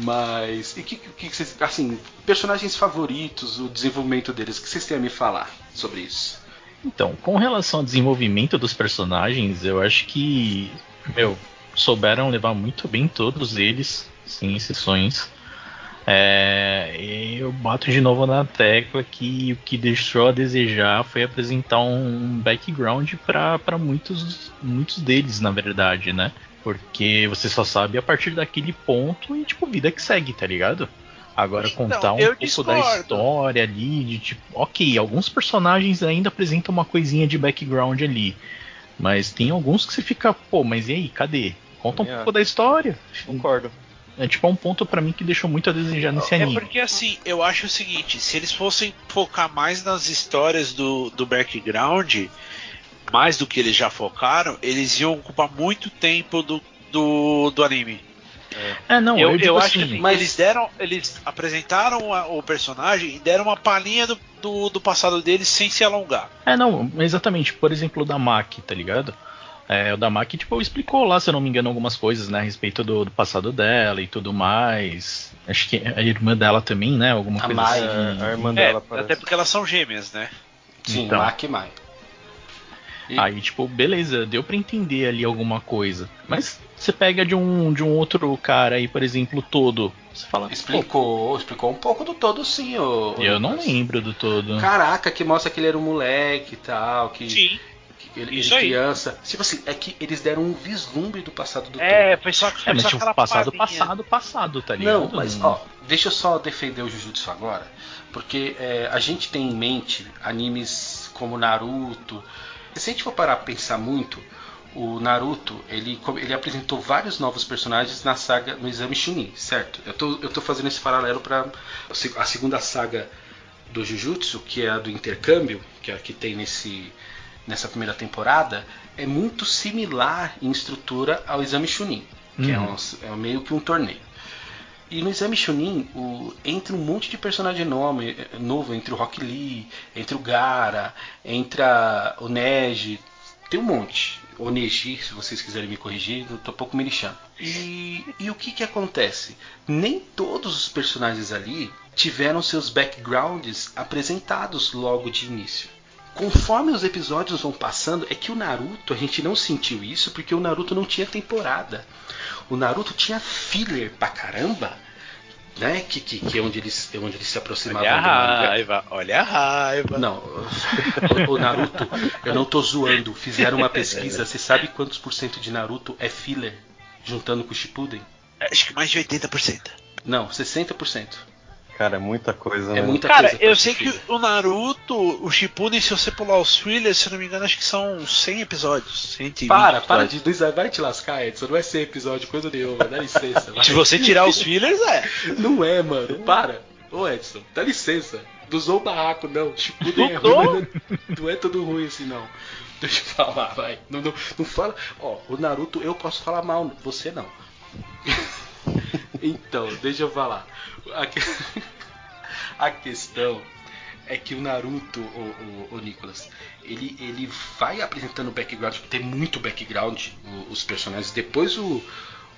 Mas, e que, que vocês, assim, personagens favoritos, o desenvolvimento deles, o que vocês têm a me falar sobre isso? Então, com relação ao desenvolvimento dos personagens, eu acho que, meu, souberam levar muito bem todos eles, sem exceções. É, eu bato de novo na tecla que o que deixou a desejar foi apresentar um background para muitos, muitos deles, na verdade, né? Porque você só sabe a partir daquele ponto e, tipo, vida que segue, tá ligado? Agora Então, contar um pouco da discordo. história ali, de tipo, ok, alguns personagens ainda apresentam uma coisinha de background ali. Mas tem alguns que você fica, pô, mas e aí, cadê? Conta um É. pouco da história. Concordo. É tipo é um ponto pra mim que deixou muito a desejar nesse É anime. porque assim, eu acho o seguinte, se eles fossem focar mais nas histórias do, do background, mais do que eles já focaram, eles iam ocupar muito tempo do, do, do anime. É, não, eu, eu, eu assim, acho que assim, mas- eles deram. Eles apresentaram a- o personagem e deram uma palhinha do, do, do passado deles sem se alongar. É, não, exatamente. Por exemplo, o da Maki, tá ligado? É, o da Maki, tipo, explicou lá, se eu não me engano, algumas coisas, né, a respeito do, do passado dela e tudo mais. Acho que a irmã dela também, né, alguma A coisa Mai, assim. A irmã É, dela parece. até porque elas são gêmeas, né? Sim, Então. Maki e Mai. E- Aí, tipo, beleza, deu pra entender ali alguma coisa. Mas você pega de um, de um outro cara aí, por exemplo, todo. Você fala, Explicou, explicou um pouco do todo sim, ô, ô eu não Lucas. lembro do todo. Caraca, que mostra que ele era um moleque e tal, que, Sim. que ele, Isso ele aí. criança. Tipo assim, é que eles deram um vislumbre do passado do É, Todo. foi só, É, foi mas só tipo, passado, passado, passado, tá ligado? Não, mas ó, deixa eu só defender o Jujutsu agora, porque é, a gente tem em mente animes como Naruto. Se a gente for parar pra pensar muito, o Naruto ele, ele apresentou vários novos personagens na saga no Exame Chunin, certo? Eu tô, eu tô fazendo esse paralelo para a segunda saga do Jujutsu, que é a do intercâmbio, que é a que tem nesse, nessa primeira temporada, é muito similar em estrutura ao Exame Chunin, que é, Uhum. um, é meio que um torneio. E no Exame Chunin, o, entre um monte de personagem nome, novo, entre o Rock Lee, entre o Gara, entre o Neji, tem um monte. O Neji, se vocês quiserem me corrigir, eu tô pouco me lixando. E, e o que que acontece? Nem todos os personagens ali tiveram seus backgrounds apresentados logo de início. Conforme os episódios vão passando, é que o Naruto, a gente não sentiu isso porque o Naruto não tinha temporada. O Naruto tinha filler pra caramba, né? Que, que, que é onde eles, é onde eles se aproximavam Olha a raiva, olha a raiva. Não, o, o Naruto, eu não tô zoando. Fizeram uma pesquisa. Você sabe quantos por cento de Naruto é filler? Juntando com o Shippuden? Acho que mais de 80%. Não, 60%. Cara, é muita coisa, É né? muita Cara, coisa. eu sei que o Naruto, o Shippuden, se você pular os fillers, se eu não me engano, acho que são 100 episódios. 120 Para, para episódios. de. Vai te lascar, Edson. Não é ser episódio, coisa nenhuma. Dá licença. vai. Se você tirar os fillers, é. Não é, mano. Para. Ô, Edson, dá licença. Não usou o barraco, não. Shippuden é ruim, não é todo ruim assim, não. Deixa eu falar, vai. Não, não, não fala. Ó, o Naruto eu posso falar mal, você não. então, deixa eu falar. A, que- a questão é que o Naruto, o, o, o Nicolas, ele, ele vai apresentando background, tem muito background, o- os personagens. Depois o,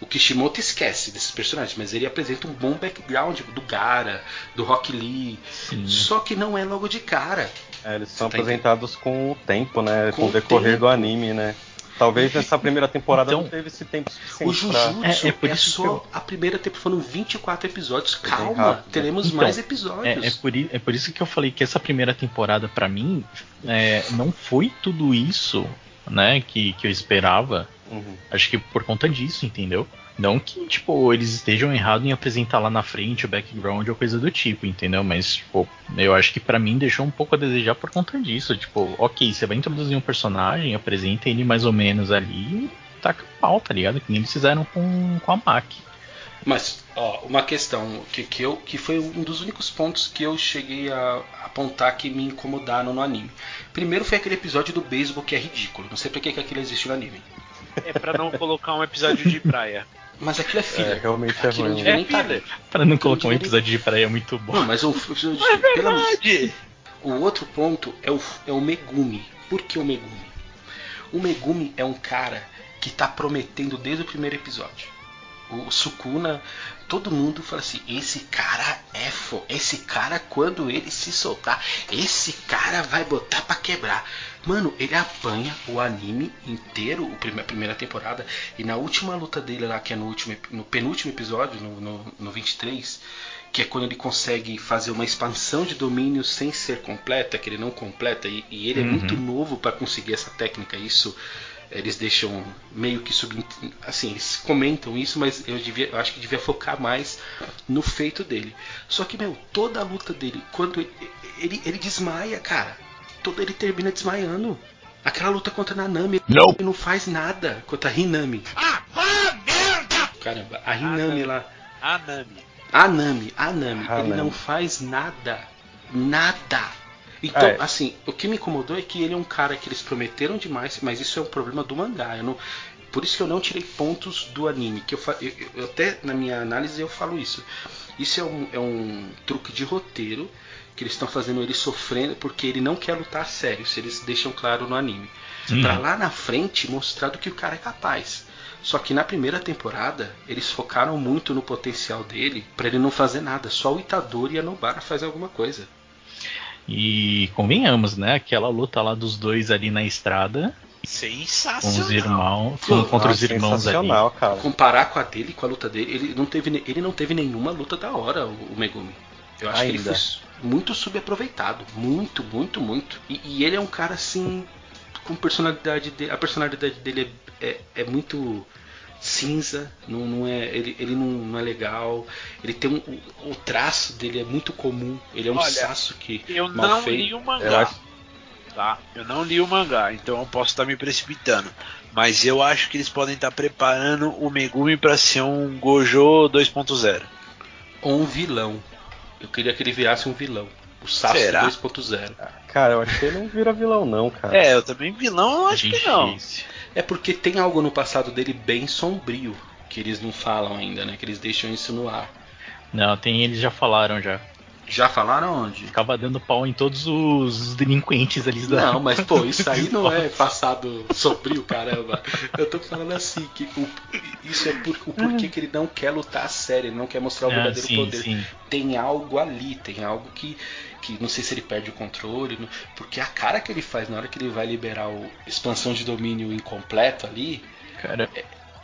o Kishimoto esquece desses personagens, mas ele apresenta um bom background do Gara, do Rock Lee. Sim. Só que não é logo de cara. É, eles são tá apresentados com o tempo, né? Com Com, o o decorrer tempo. do anime, né? Talvez nessa primeira temporada Então, não teve esse tempo O suficiente pra... Jujutsu É- é, é por isso só eu- a primeira temporada, foram 24 episódios. Calma, rápido. teremos Então, mais É, episódios. é, por, é por isso que eu falei que essa primeira temporada, pra mim, é, não foi tudo isso, né, que, que eu esperava. Uhum. Acho que por conta disso, entendeu? Não que, tipo, eles estejam errados em apresentar lá na frente o background ou coisa do tipo, entendeu? Mas, tipo, eu acho que pra mim deixou um pouco a desejar por conta disso. Tipo, ok, você vai introduzir um personagem, apresenta ele mais ou menos ali e taca pau, tá ligado? Que nem eles fizeram com, com a Mac. Mas, ó, uma questão que, que, eu, que foi um dos únicos pontos que eu cheguei a apontar que me incomodaram no anime. Primeiro foi aquele episódio do beisebol que é ridículo. Não sei pra que, que aquilo existe no anime. É pra não colocar um episódio de praia. Mas aquilo é É, filler. realmente é aquilo não ruim. É tá filler. Pra não colocar um devia- episódio de praia muito bom. Não, mas o, episódio de- É pelo amor- verdade! O outro ponto é o, é o Megumi. Por que o Megumi? O Megumi é um cara que tá prometendo desde o primeiro episódio. O Sukuna, todo mundo fala assim: esse cara é fo, esse cara quando ele se soltar, esse cara vai botar pra quebrar. Mano, ele apanha o anime inteiro, o prime- a primeira temporada, e na última luta dele lá, que é no, último, no penúltimo episódio, no, no, no 23, que é quando ele consegue fazer uma expansão de domínio sem ser completa, que ele não completa, e, e ele é Uhum. muito novo para conseguir essa técnica, isso eles deixam meio que sub assim eles comentam isso mas eu devia eu acho que devia focar mais no feito dele só que meu toda a luta dele quando ele ele, ele desmaia cara todo ele termina desmaiando aquela luta contra a Nanami Não. ele não faz nada contra a Hinami caramba a Hinami lá A Nami. a Nami, a Nami, A ele não faz nada. Nada. Então, É. assim, o que me incomodou é que ele é um cara que eles prometeram demais, mas isso é um problema do mangá. Eu não, por isso que eu não tirei pontos do anime. Que eu, eu- eu- até na minha análise eu falo isso. Isso é um, é um truque de roteiro que eles estão fazendo ele sofrendo porque ele não quer lutar a sério. Se eles deixam claro no anime. Uhum. Pra lá na frente mostrar do que o cara é capaz. Só que na primeira temporada eles focaram muito no potencial dele pra ele não fazer nada. Só o Itadori e a Nobara fazem alguma coisa. E convenhamos, né? Aquela luta lá dos dois ali na estrada, com Sensacional. os irmãos, com, contra os irmãos ali. cara. Comparar com a dele, com a luta dele, ele não teve, ele não teve nenhuma luta da hora, o, Megumi. Eu acho que ele Ainda. foi muito subaproveitado. Muito, muito, muito. E, e ele é um cara assim. Com personalidade dele. A personalidade dele é, é, é muito cinza. Não, não é, ele ele não, não é legal. Ele tem um. O, o traço dele é muito comum. Ele é um Olha, Sasuke. Eu mal não feito. li o Eu mangá. acho- Tá? Eu não li o mangá, então eu posso estar me precipitando. Mas eu acho que eles podem estar preparando o Megumi pra ser um Gojo 2.0. Ou um vilão. Eu queria que ele virasse um vilão. O Sasuke Será? 2.0. Cara, eu acho que ele não vira vilão, não, cara. É, eu também vilão, eu acho que não. É porque tem algo no passado dele bem sombrio que eles não falam ainda, né? Que eles deixam isso no ar. Não, tem eles já falaram já. Já falaram onde? Ficava dando pau em todos os delinquentes ali da. Não, mas pô, isso aí não é passado sombrio, caramba. Eu tô falando assim, que o- isso é por, o porquê que ele não quer lutar a sério, ele não quer mostrar o Ah, verdadeiro sim, poder. sim. Tem algo ali, tem algo que, que não sei se ele perde o controle, porque a cara que ele faz na hora que ele vai liberar o expansão de domínio incompleto ali Cara,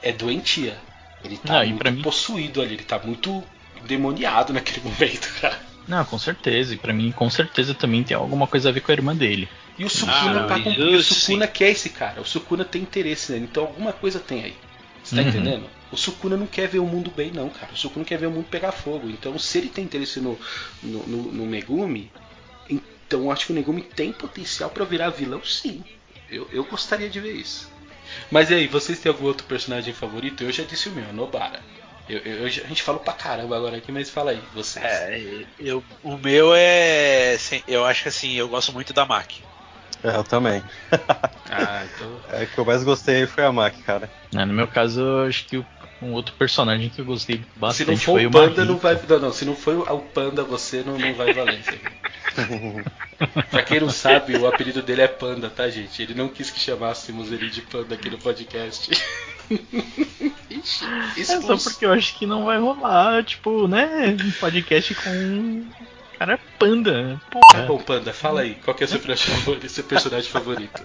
é doentia. Ele tá Não, muito mim- possuído ali, ele tá muito demoniado naquele momento, cara. não, com certeza. E pra mim, com certeza também tem alguma coisa a ver com a irmã dele. E o Sukuna Ah, tá com. E o Sukuna sim. quer esse cara. O Sukuna tem interesse nele. Então alguma coisa tem aí. Você tá Uhum. entendendo? O Sukuna não quer ver o mundo bem, não, cara. O Sukuna quer ver o mundo pegar fogo. Então, se ele tem interesse no, no, no- no Megumi, então eu acho que o Megumi tem potencial pra virar vilão, sim. Eu, eu gostaria de ver isso. Mas e aí, vocês têm algum outro personagem favorito? Eu já disse o meu, a Nobara. Eu, eu- a gente falou pra caramba agora aqui, mas fala aí, vocês. É, eu, o meu é. Eu acho que assim, eu gosto muito da Mac. É, eu também. Ah, então. É, o que eu mais gostei foi a Mac, cara. Ah, no meu caso, eu acho que o- um outro personagem que eu gostei Se bastante não for foi o panda, não vai. Não, não, se não for o panda, você não, não vai valer isso aqui. pra quem não sabe, o apelido dele é panda, tá, gente? Ele não quis que chamássemos ele de panda aqui no podcast. Ixi, É só porque eu acho que não vai rolar, tipo, né? Um podcast com um cara panda. Tá Porra. bom, panda, fala aí. Qual que é o seu personagem favorito?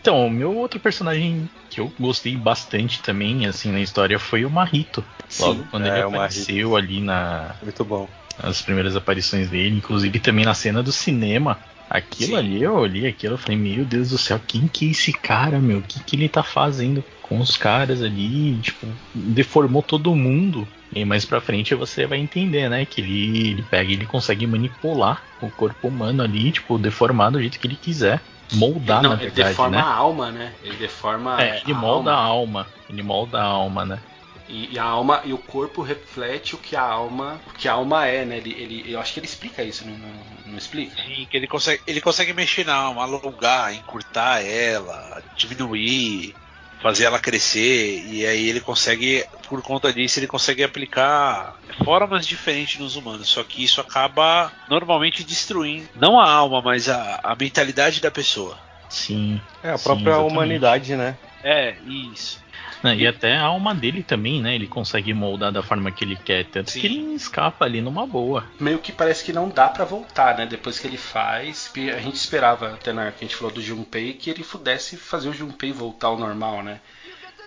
Então, o meu outro personagem que eu gostei bastante também, assim, na história foi o Marrito. Logo Sim, quando é, ele apareceu ali na, Muito bom. as primeiras aparições dele, inclusive também na cena do cinema. Aquilo Sim. ali, eu olhei aquilo, eu falei, meu Deus do céu, quem que é esse cara, meu? O que, que ele tá fazendo com os caras ali? Tipo, deformou todo mundo. E mais pra frente você vai entender, né? Que ele, ele pega e ele consegue manipular o corpo humano ali, tipo, deformar do jeito que ele quiser. Moldar, não, na ele verdade, deforma né? a alma, né? Ele deforma É, ele molda a alma. alma. Ele molda a alma, né? E, e a alma e o corpo reflete o que a alma, o que a alma é, né? Ele, ele, eu acho que ele explica isso, não, não, não explica? Sim, que ele consegue, ele consegue mexer na alma, alongar, encurtar ela, diminuir, fazer ela crescer, e aí ele consegue, por conta disso, ele consegue aplicar formas diferentes nos humanos. Só que isso acaba normalmente destruindo, não a alma, mas a, a mentalidade da pessoa. Sim. É, a Sim, própria exatamente. humanidade, né? É, isso. Né, E até a alma dele também, né? Ele consegue moldar da forma que ele quer. Tanto Sim. que ele escapa ali numa boa. Meio que parece que não dá pra voltar, né? Depois que ele faz, a gente esperava até na hora que a gente falou do Junpei que ele pudesse fazer o Junpei voltar ao normal, né?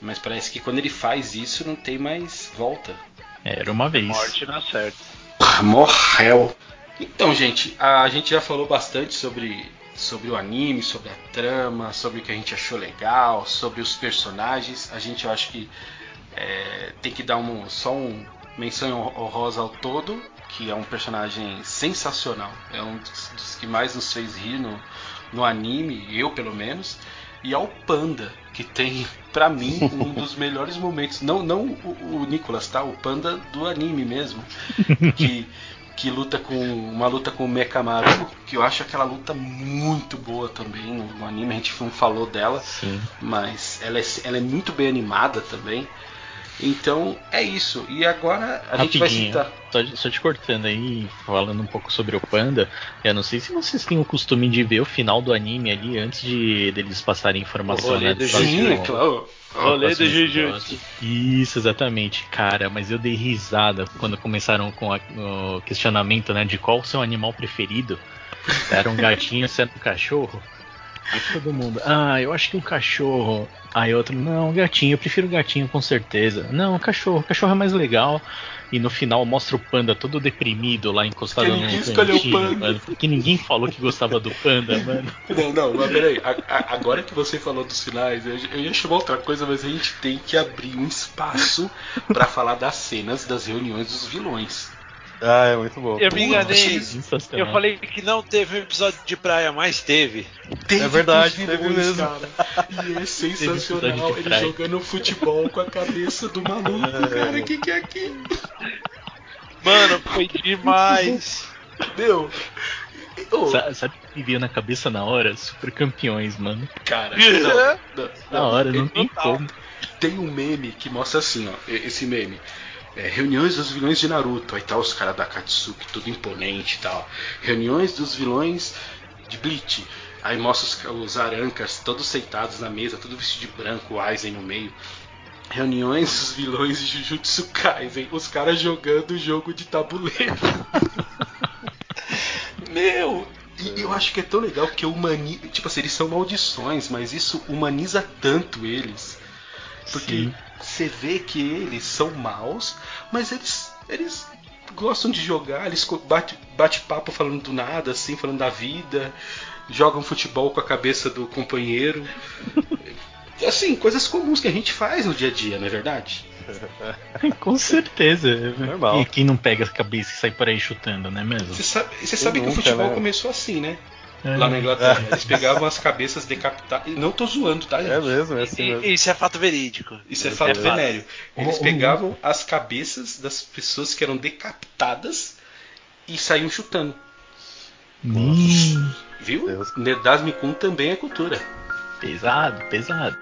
Mas parece que quando ele faz isso não tem mais volta. Era uma vez. Morte na certa. Morreu. Então, gente, a gente já falou bastante sobre, sobre o anime, sobre a trama, sobre o que a gente achou legal, sobre os personagens. A gente, eu acho que é, tem que dar um, só um menção honrosa ao todo, que é um personagem sensacional. É um dos, dos que mais nos fez rir no, no anime, eu pelo menos. E ao Panda, que tem, pra mim, um dos melhores momentos. Não, não o, o Nicolas, tá? O Panda do anime mesmo. Que, que luta com. Uma luta com o Mekamaru, que eu acho aquela luta muito boa também no, no anime. A gente não falou dela Sim. mas ela é, ela é muito bem animada também. Então é isso. E agora a gente vai Rapidinho, citar. só, só te cortando aí, falando um pouco sobre o Panda. Eu não sei se vocês têm o costume de ver o final do anime ali antes de deles passarem informação. Né, do Sim, é claro. Rolê do Jujutsu. Isso, exatamente. Cara, mas eu dei risada quando começaram com a- o questionamento, né, de qual o seu animal preferido. Era um gatinho, se era um cachorro. Aí todo mundo, ah, eu acho que um cachorro. Aí outro, não, um gatinho, eu prefiro gatinho com certeza. Não, cachorro, cachorro é mais legal. E no final mostra o panda todo deprimido lá encostado no escolheu o cantinho, panda. mano. Porque ninguém falou que gostava do panda, mano. Não, não, mas peraí. A- a- agora que você falou dos finais, eu, eu ia chamar outra coisa, mas a gente tem que abrir um espaço pra falar das cenas das reuniões dos vilões. Ah, é muito bom. Eu me enganei. Eu falei que não teve um episódio de praia, mas teve. Teve É verdade, teve vilões, mesmo. Cara. E é sensacional ele praia. jogando futebol com a cabeça do maluco, cara. O que, que é aquilo? Mano, foi demais. Meu. Sa- Sabe o que veio na cabeça na hora? Super campeões, mano. Cara, não, não, Na hora, não ele- tem total. como. Tem um meme que mostra assim, ó, esse meme. É, reuniões dos vilões de Naruto, aí tá os caras da Katsuki, tudo imponente e tal. Reuniões dos vilões de Bleach. Aí mostra os, os arancas todos sentados na mesa, tudo vestido de branco, o Aizen no meio. Reuniões dos vilões de Jujutsu Kaisen, os caras jogando jogo de tabuleiro. Meu, e eu acho que é tão legal porque humaniza. Tipo assim, eles são maldições, mas isso humaniza tanto eles. Porque Sim. Você vê que eles são maus, mas eles, eles gostam de jogar, eles bate, bate papo falando do nada, assim, falando da vida, jogam futebol com a cabeça do companheiro. Assim, coisas comuns que a gente faz no dia a dia, não é verdade? Com certeza. Normal. E quem não pega a cabeça e sai por aí chutando, não é mesmo? Você sabe, você sabe que o nunca, futebol né? começou assim, né? É. Lá na Inglaterra. Eles pegavam as cabeças decapitadas. E não tô zoando, tá, gente? É mesmo, é assim mesmo. E- Isso é fato verídico. Isso é fato É fato. venéreo. Eles pegavam as cabeças das pessoas que eram decapitadas e saíam chutando. Hum, Viu? Deus. Também é cultura. pesado, pesado.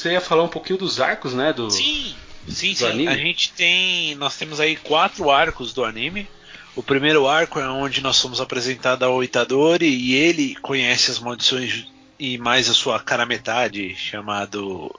Você ia falar um pouquinho dos arcos, né? Do... Sim, sim, Do sim. anime? A gente tem. Nós temos aí quatro arcos do anime. O primeiro arco é onde nós somos apresentados ao Itadori e ele conhece as maldições e mais a sua cara metade, chamado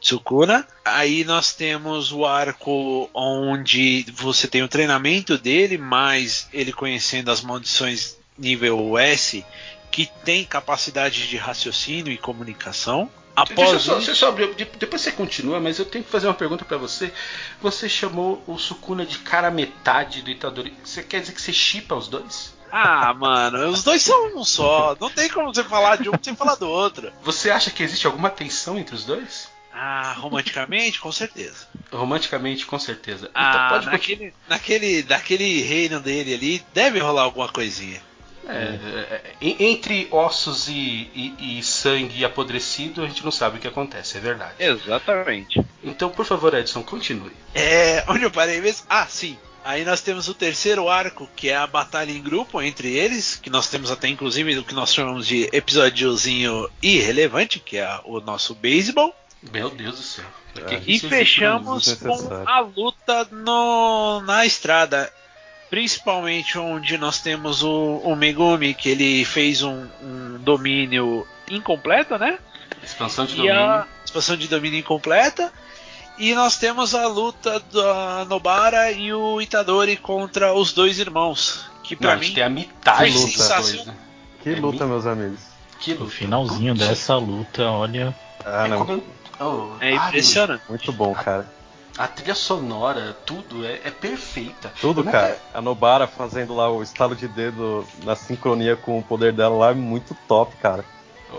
Tsukuna. Aí nós temos o arco onde você tem o treinamento dele, mais ele conhecendo as maldições nível S, que tem capacidade de raciocínio e comunicação. Deixa eu Após só, isso- deixa eu só depois você continua, mas eu tenho que fazer uma pergunta pra você. Você chamou o Sukuna de cara metade do Itadori. Você quer dizer que você chipa os dois? Ah, mano, os dois são um só. Não tem como você falar de um sem falar do outro. Você acha que existe alguma tensão entre os dois? Ah, romanticamente, com certeza. Romanticamente, com certeza. Ah, então naquele, naquele, naquele reino dele ali, deve rolar alguma coisinha. É, é, é, entre ossos e, e- e sangue apodrecido, a gente não sabe o que acontece, é verdade. Exatamente. Então, por favor, Edson, continue. É, onde eu parei mesmo? Ah, sim. Aí nós temos o terceiro arco, que é a batalha em grupo entre eles, que nós temos até inclusive o que nós chamamos de episódiozinho irrelevante, que é o nosso beisebol. Meu Deus do céu. É. que E fechamos com a luta no, na estrada. Principalmente onde nós temos o, o Megumi, que ele fez um, um domínio incompleto, né? Expansão de E domínio. a expansão de domínio incompleta. E nós temos a luta da Nobara e o Itadori contra os dois irmãos. Que Não, pra a gente mim tem a dos sensacional. dois, né? Que É luta, mi- meus amigos. Que O luta. finalzinho dessa luta, olha. Ah, É não. como- Oh, é impressionante. Muito bom, cara. A trilha sonora, tudo é, é perfeita. Tudo, nunca- cara. A Nobara fazendo lá o estalo de dedo na sincronia com o poder dela lá é muito top, cara.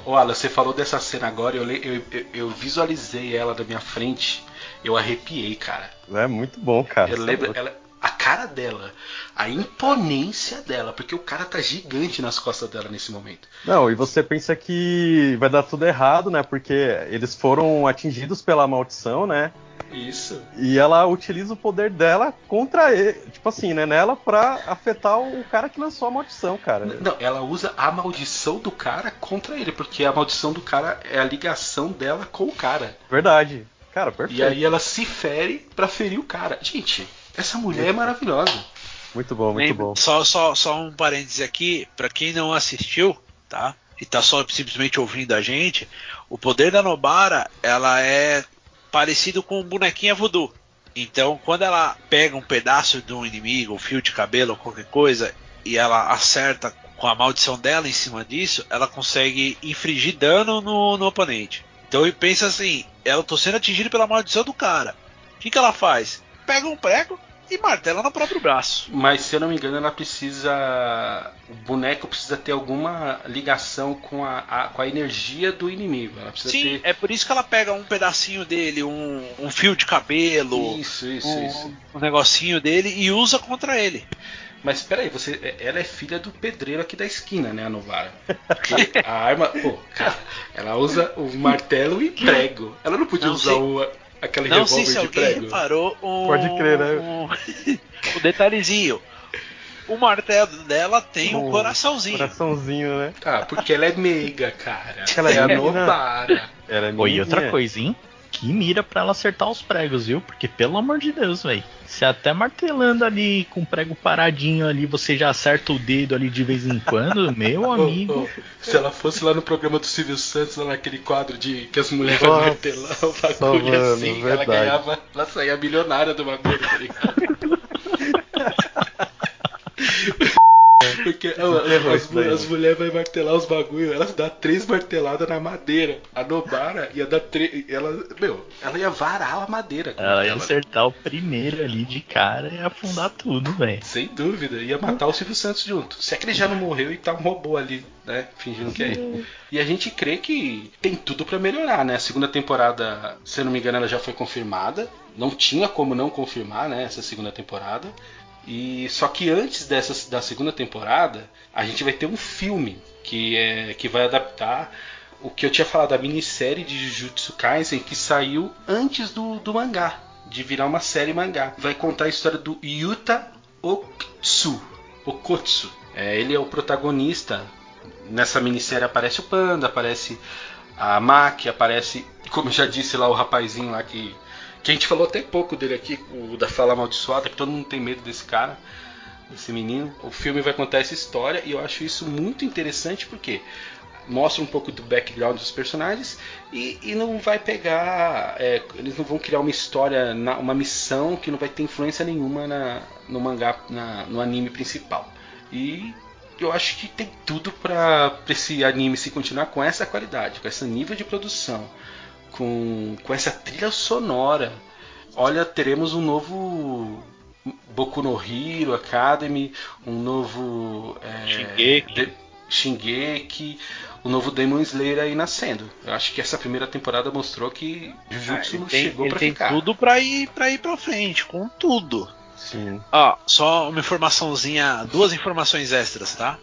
Ô, Alan, você falou dessa cena agora, eu, eu, eu- eu visualizei ela na minha frente, eu arrepiei, cara. É muito bom, cara. Eu lembro, ela, a cara dela, a imponência dela, porque o cara tá gigante nas costas dela nesse momento. Não, e você pensa que vai dar tudo errado, né? Porque eles foram atingidos pela maldição, né? Isso. E ela utiliza o poder dela contra ele, tipo assim, né? Nela pra afetar o cara que lançou a maldição, cara. Não, ela usa a maldição do cara contra ele, porque a maldição do cara é a ligação dela com o cara. Verdade. Cara, perfeito. E aí ela se fere pra ferir o cara. Gente, essa mulher é maravilhosa. Muito bom, muito Lembra- bom. Só, só, só um parêntese aqui, pra quem não assistiu, tá? E tá só simplesmente ouvindo a gente, o poder da Nobara, ela é parecido com um bonequinha voodoo. Então, quando ela pega um pedaço de um inimigo, um fio de cabelo ou qualquer coisa, e ela acerta com a maldição dela em cima disso, ela consegue infligir dano no, no oponente. Então, ele pensa assim: ela tô sendo atingida pela maldição do cara. O que, que ela faz? Pega um prego e martela no próprio braço. Mas se eu não me engano, ela precisa. O boneco precisa ter alguma ligação com a, a- com a energia do inimigo. Sim, ter. é por isso que ela pega um pedacinho dele, um, um fio de cabelo, Isso, isso, um, isso. um negocinho dele e usa contra ele. Mas peraí, você, ela é filha do pedreiro aqui da esquina, né, a Novara? Porque a arma, pô, cara, ela usa o martelo e prego. Ela não podia Não usar o, aquele Não sei se de alguém prego. reparou um, Pode crer, né? um, um detalhezinho. O martelo dela tem um Um coraçãozinho. Coraçãozinho, né? Ah, porque ela é meiga, cara. Ela é é a. Novara. Ela é e menininha. outra coisa, hein? Que mira pra ela acertar os pregos, viu? Porque, pelo amor de Deus, velho. Se até martelando ali com o prego paradinho ali, você já acerta o dedo ali de vez em quando, meu amigo. ô, se ela fosse lá no programa do Silvio Santos, lá naquele quadro de que as mulheres vão martelar o bagulho mano, assim, ela verdade. ganhava, ela saía milionária do bagulho, tá ligado? Porque ó, as, as né? mulheres vão martelar os bagulhos, elas dão três marteladas na madeira. A Nobara ia dar três. Ela, meu, ela ia varar a madeira. Ela ia ela. acertar o primeiro ali de cara e afundar tudo, velho. Sem dúvida, ia matar o Silvio Santos junto. Se é que ele já não morreu e tá um robô ali, né? Fingindo que é ele. E a gente crê que tem tudo pra melhorar, né? A segunda temporada, se eu não me engano, ela já foi confirmada. Não tinha como não confirmar, né? Essa segunda temporada. E só que antes dessa da segunda temporada, a gente vai ter um filme que é que vai adaptar o que eu tinha falado da minissérie de Jujutsu Kaisen que saiu antes do, do mangá, de virar uma série mangá. Vai contar a história do Yuta Okutsu. Okotsu. É, ele é o protagonista. Nessa minissérie aparece o Panda, aparece a Maki, aparece, como eu já disse lá, o rapazinho lá que. Que a gente falou até pouco dele aqui, o da fala amaldiçoada, que todo mundo tem medo desse cara, desse menino. O filme vai contar essa história e eu acho isso muito interessante porque mostra um pouco do background dos personagens e, e não vai pegar. é, eles não vão criar uma história, uma missão que não vai ter influência nenhuma na, no mangá, na- no anime principal. E eu acho que tem tudo para esse anime se continuar com essa qualidade, com esse nível de produção, com, com essa trilha sonora. Olha, teremos um novo Boku no Hero Academy, um novo é, Shingeki. de- Shingeki, o novo Demon Slayer aí nascendo. Eu acho que essa primeira temporada mostrou que Jujutsu Ah, ele tem, chegou ele para tem ficar. tudo pra ir, pra ir pra frente, com tudo. Sim. Ó, só uma informaçãozinha, duas informações extras, tá?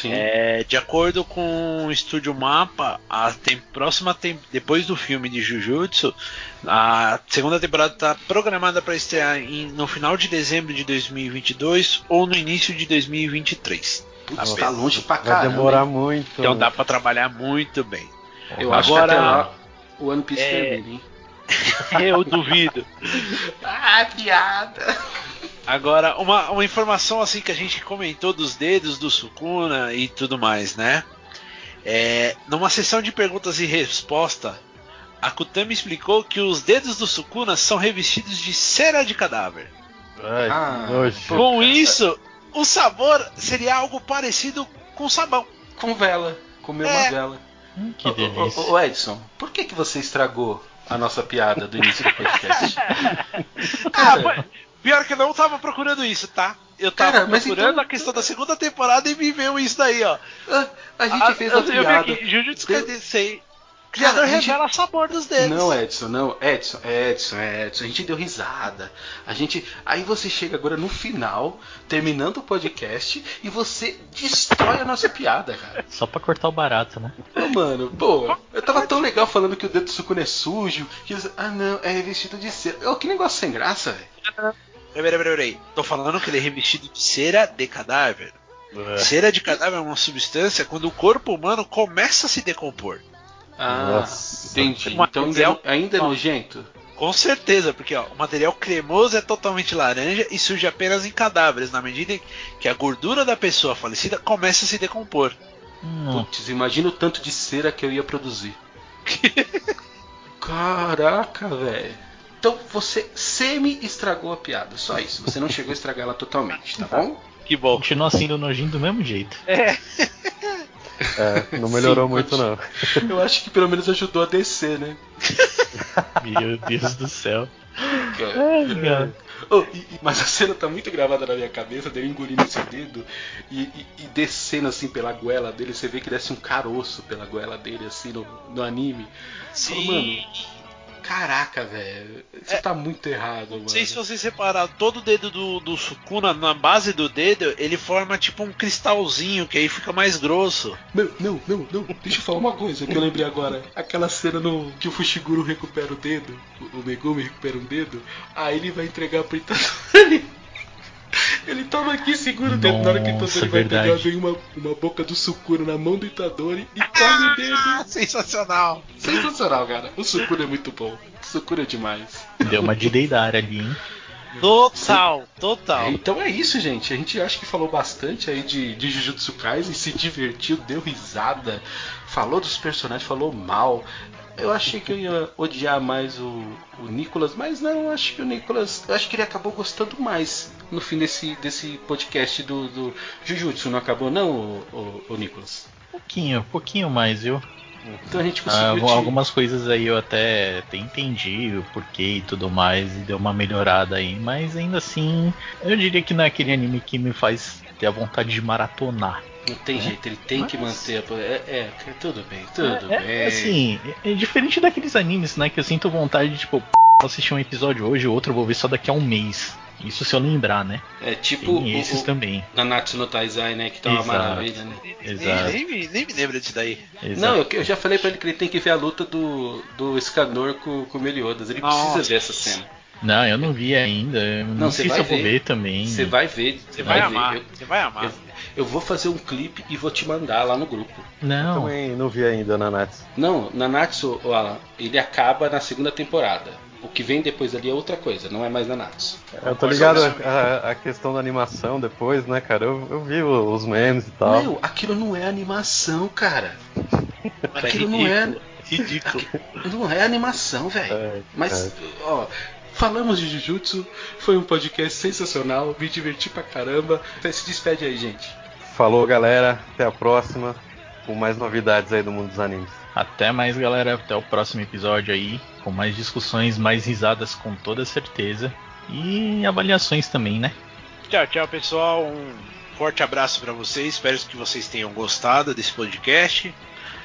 Sim. É, de acordo com o Estúdio Mapa, a tem- próxima tem- depois do filme de Jujutsu, a segunda temporada está programada para estrear em- no final de dezembro de 2022 ou no início de 2023. Putz, Nossa, tá longe pra Vai caramba. demorar hein? muito. Então dá para trabalhar muito bem. Eu acho Agora- que até lá o One Piece É. termina, hein? Eu duvido. Ah, piada! Agora, uma, uma informação assim que a gente comentou dos dedos do Sukuna e tudo mais, né? É, numa sessão de perguntas e resposta, a Kutami explicou que os dedos do Sukuna são revestidos de cera de cadáver. Ai, Ah. Com isso, o sabor seria algo parecido com sabão. Com vela. Comer É. uma vela. Hum, que Ô, delícia. ô, ô, Edson, por que, que você estragou a nossa piada do início do podcast? Ah, mas pior que eu não tava procurando isso, tá? Eu tava Cara, mas procurando então- a questão da segunda temporada e me veio isso daí, ó. Ah, a gente Ah, fez eu, a eu vi piada. aqui, Jujutsu Deu- Kaisen. Cara, a gente- revela sabor dos dedos. Não, Edson, não. Edson, Edson, Edson. A gente deu risada. A gente. Aí você chega agora no final, terminando o podcast, e você destrói a nossa piada, cara. Só pra cortar o barato, né? Ô, mano, pô, eu tava tão legal falando que o dedo do Sukuna é sujo. Que eles- ah, não, é revestido de cera. Ô, que negócio sem graça, velho. Peraí, peraí, peraí. Tô falando que ele é revestido de cera de cadáver. É. Cera de cadáver é uma substância quando o corpo humano começa a se decompor. Ah, Nossa. entendi. Uma- Então ainda, é- ainda é nojento? Com certeza, porque ó, o material cremoso é totalmente laranja e surge apenas em cadáveres, na medida em que a gordura da pessoa falecida começa a se decompor. Hum, Putz, imagina o tanto de cera que eu ia produzir. Caraca, velho. Então você semi estragou a piada, só isso. Você não chegou a estragar ela totalmente, tá bom? Que bom. continua sendo nojinho do mesmo jeito. É, não melhorou Sim, muito, não. Eu acho que pelo menos ajudou a descer, né? Meu Deus do céu. Ai, cara. Oh, e- e- mas a cena tá muito gravada na minha cabeça dele engolindo esse dedo e, e- e descendo assim pela goela dele. Você vê que desce um caroço pela goela dele, assim, no, no anime. Fala, Mano, caraca, velho. Você tá muito errado, mano. Não sei se vocês repararam, todo o dedo do, do Sukuna, na base do dedo, ele forma tipo um cristalzinho, que aí fica mais grosso. Não, não, não, não. Deixa eu falar uma coisa que eu lembrei agora. Aquela cena no que o Fushiguro recupera o dedo, o, o Megumi recupera um dedo, aí ele vai entregar pro Itadori. Ele toma aqui, segura o dedo. Na hora que o Itadori vai pegar, verdade. vem uma, uma boca do Sukuro na mão do Itadori e come o dedo. Ah, sensacional. Sensacional, cara. O Sukuro é muito bom. O Sukuro é demais. Deu uma de Deidara ali, hein? Total, total. Então é isso, gente. A gente acha que falou bastante aí de, de Jujutsu Kaisen, se divertiu, deu risada, falou dos personagens, falou mal. Eu achei que eu ia odiar mais o, o Nicolas, mas não, eu acho que o Nicolas. Eu acho que ele acabou gostando mais no fim desse, desse podcast do, do Jujutsu, não acabou, não, o, o, o Nicolas? Pouquinho, pouquinho mais, viu? Então a gente Ah, conseguiu. te- algumas coisas aí eu até, até entendi o porquê e tudo mais, e deu uma melhorada aí, mas ainda assim, eu diria que não é aquele anime que me faz ter a vontade de maratonar. Não tem jeito, ele tem que Mas- manter a. É, é, tudo bem, tudo é, bem. é, assim, é, é diferente daqueles animes, né, que eu sinto vontade de, tipo, vou assistir um episódio hoje, o outro eu vou ver só daqui a um mês. Isso se eu lembrar, né? É tipo Tem o- esses o- também. Nanatsu no Taizai, né? Que tá uma maravilha, né? Exato. Nem, nem, me- nem me lembra disso daí. Exato. Não, eu, eu já falei pra ele que ele tem que ver a luta do, do Escanor com, com o Meliodas. Ele Nossa. precisa ver essa cena. Não, eu não vi ainda. eu Não, Não, você sei se vai eu vou ver. ver também. Você vai ver. Você vai, amar. Eu, Você vai amar. eu, Eu vou fazer um clipe e vou te mandar lá no grupo. Não, Também não vi ainda na Nats. Não, Nanatsu, o Alan, ele acaba na segunda temporada. O que vem depois ali é outra coisa, não é mais Nanatsu. Eu tô ligado a, a questão da animação depois, né, cara? Eu, eu vi os memes e tal. Meu, aquilo não é animação, cara. Aquilo não é. ridículo. Não é animação, velho. É, Mas, é. ó, falamos de Jujutsu, foi um podcast sensacional, me diverti pra caramba. Se despede aí, gente. Falou, galera. Até a próxima. Com mais novidades aí do mundo dos animes. até mais, galera. Até o próximo episódio aí. Com mais discussões, mais risadas com toda certeza. E avaliações também, né? Tchau, tchau, pessoal. Um forte abraço pra vocês. Espero que vocês tenham gostado desse podcast.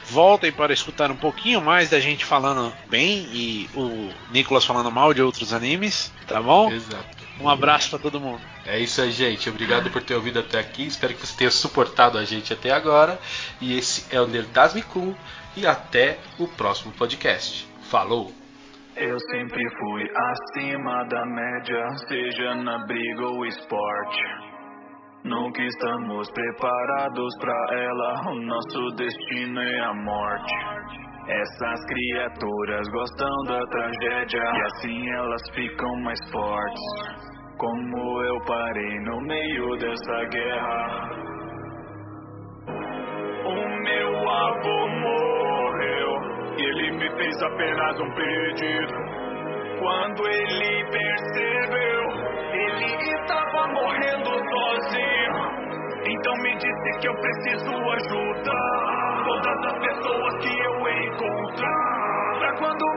Voltem para escutar um pouquinho mais da gente falando bem e o Nicolas falando mal de outros animes, tá bom? Exato. Um abraço pra todo mundo. É isso aí, gente. Obrigado por ter ouvido até aqui. Espero que você tenha suportado a gente até agora. E esse é o Nerdasme Kun. E até o próximo podcast. Falou! Eu sempre fui acima da média, seja na briga ou esporte. Nunca estamos preparados pra ela, o nosso destino é a morte. Essas criaturas gostam da tragédia e assim elas ficam mais fortes. Como eu parei no meio dessa guerra. O meu avô fez apenas um pedido. Quando ele percebeu, ele estava morrendo sozinho. Então me disse que eu preciso ajudar todas as pessoas que eu encontrar. Pra quando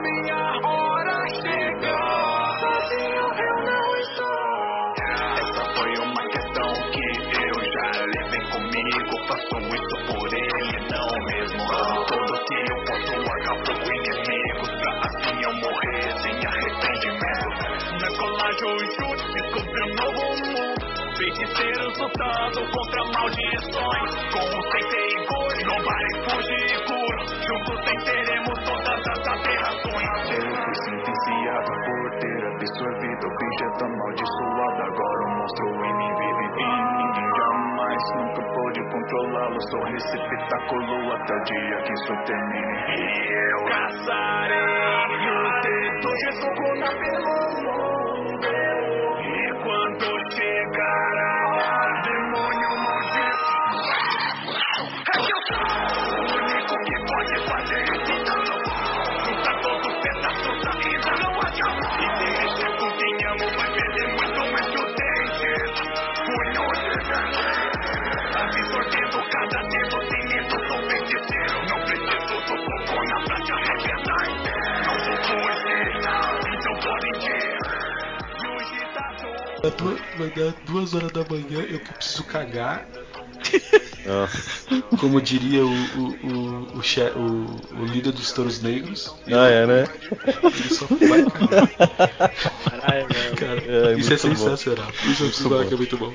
que eu posso, acabo com inimigos. Pra assim eu morrer sem arrependimento. Na colagem, Jutsu descobri um novo mundo. Feiticeiros lutando contra maldições. Com o Sensei Igor, Nobari Fuji e Sou receptáculo até o dia que isso termine. E eu caçarei os dedos de Sukuna pelo mundo. E quando chegar a hora, demônio maldito. É que eu o único que pode fazer isso. Então, juntar todos os pedaços da vida não acaba. E se mexer com Vai dar duas horas da manhã, eu que preciso cagar. Como diria o, o, o, o, che- o- o líder dos touros negros. Ah, é, né? Ele só vai cagar. Caralho. Cara, É, isso é muito bom. sensacional. Isso é Muito bom. que é muito bom.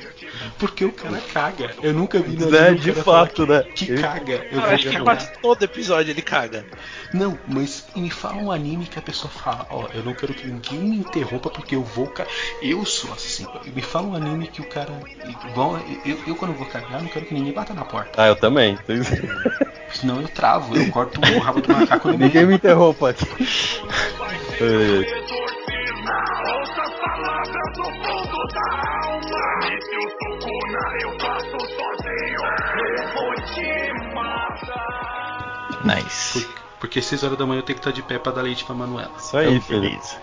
Porque o cara caga. Eu nunca vi na É, o de fato, né? Que Ele- caga. Eu acho que cagar. quase todo episódio ele caga. Não, mas me fala um anime que a pessoa fala, ó, eu não quero que ninguém me interrompa porque eu vou ca... Eu sou assim. Me fala um anime que o cara. Igual, eu, eu quando vou cagar, não quero que ninguém bata na porta. Ah, eu também. Senão eu travo, eu corto o rabo do macaco no Ninguém meio. me interrompa. Matar. Nice. Por- Porque 6 horas da manhã eu tenho que estar de pé pra dar leite pra Manuela. Isso aí, Então, beleza.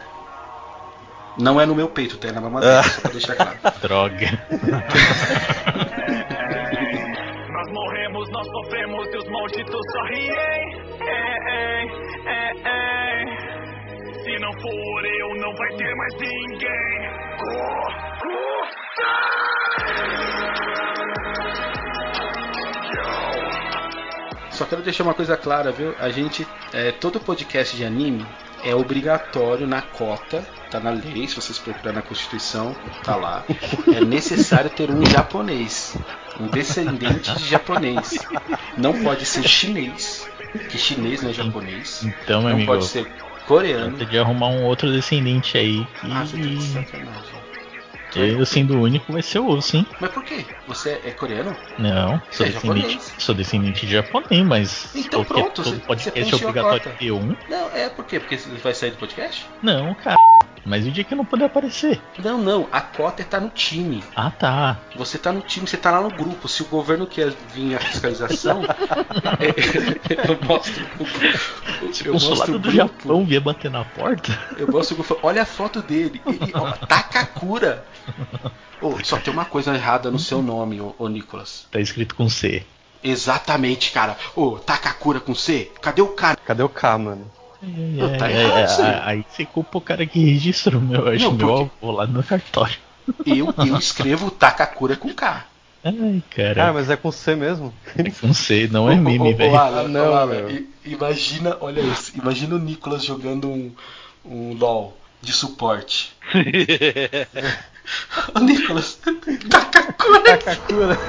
Não é no meu peito, tá? É na mamadeira, Ah. só pra deixar claro. Droga. Se não for eu, não vai ter mais ninguém. Só quero deixar uma coisa clara, viu? A gente, é, todo podcast de anime é obrigatório na cota, tá na lei, se vocês procurarem na Constituição, tá lá. É necessário ter um japonês, um descendente de japonês. Não pode ser chinês, que chinês não é japonês. Então, meu Não amigo, pode ser coreano. tem de arrumar um outro descendente aí que. Ah, você tá de sacanagem. Eu sendo o único vai ser o osso, hein? Mas por quê? Você é coreano? Não, sou É descendente, japonês. sou descendente de japonês, mas Então pronto, todo podcast é obrigatório ter um. Não, é por quê? Porque vai sair do podcast? Não, cara. Mas o dia que eu não puder aparecer. Não, não. A cota é tá no time. Ah, tá. Você tá no time, você tá lá no grupo. Se o governo quer vir a fiscalização, é, eu mostro. Se Eu o consulado mostro o do grupo. Japão vier bater na porta. Eu mostro o grupo. Olha a foto dele. Ele, ó, Takakura. Ô, só tem uma coisa errada no seu nome, ô, ô Nicolas. Tá escrito com C. Exatamente, cara. Ô, Takakura com C? Cadê o cara? Cadê o K, mano? É, Tá é, errado é, aí. você culpa o cara que registrou meu, acho Não, meu porque- avô lá no cartório. Eu, eu escrevo Takakura com K. Ai, cara. Ah, mas é com C mesmo. É com C, não é meme, velho. Não, meu. imagina, olha isso. Imagina o Nicolas jogando um, um LOL de suporte. o Nicolas. Takakura. Takakura.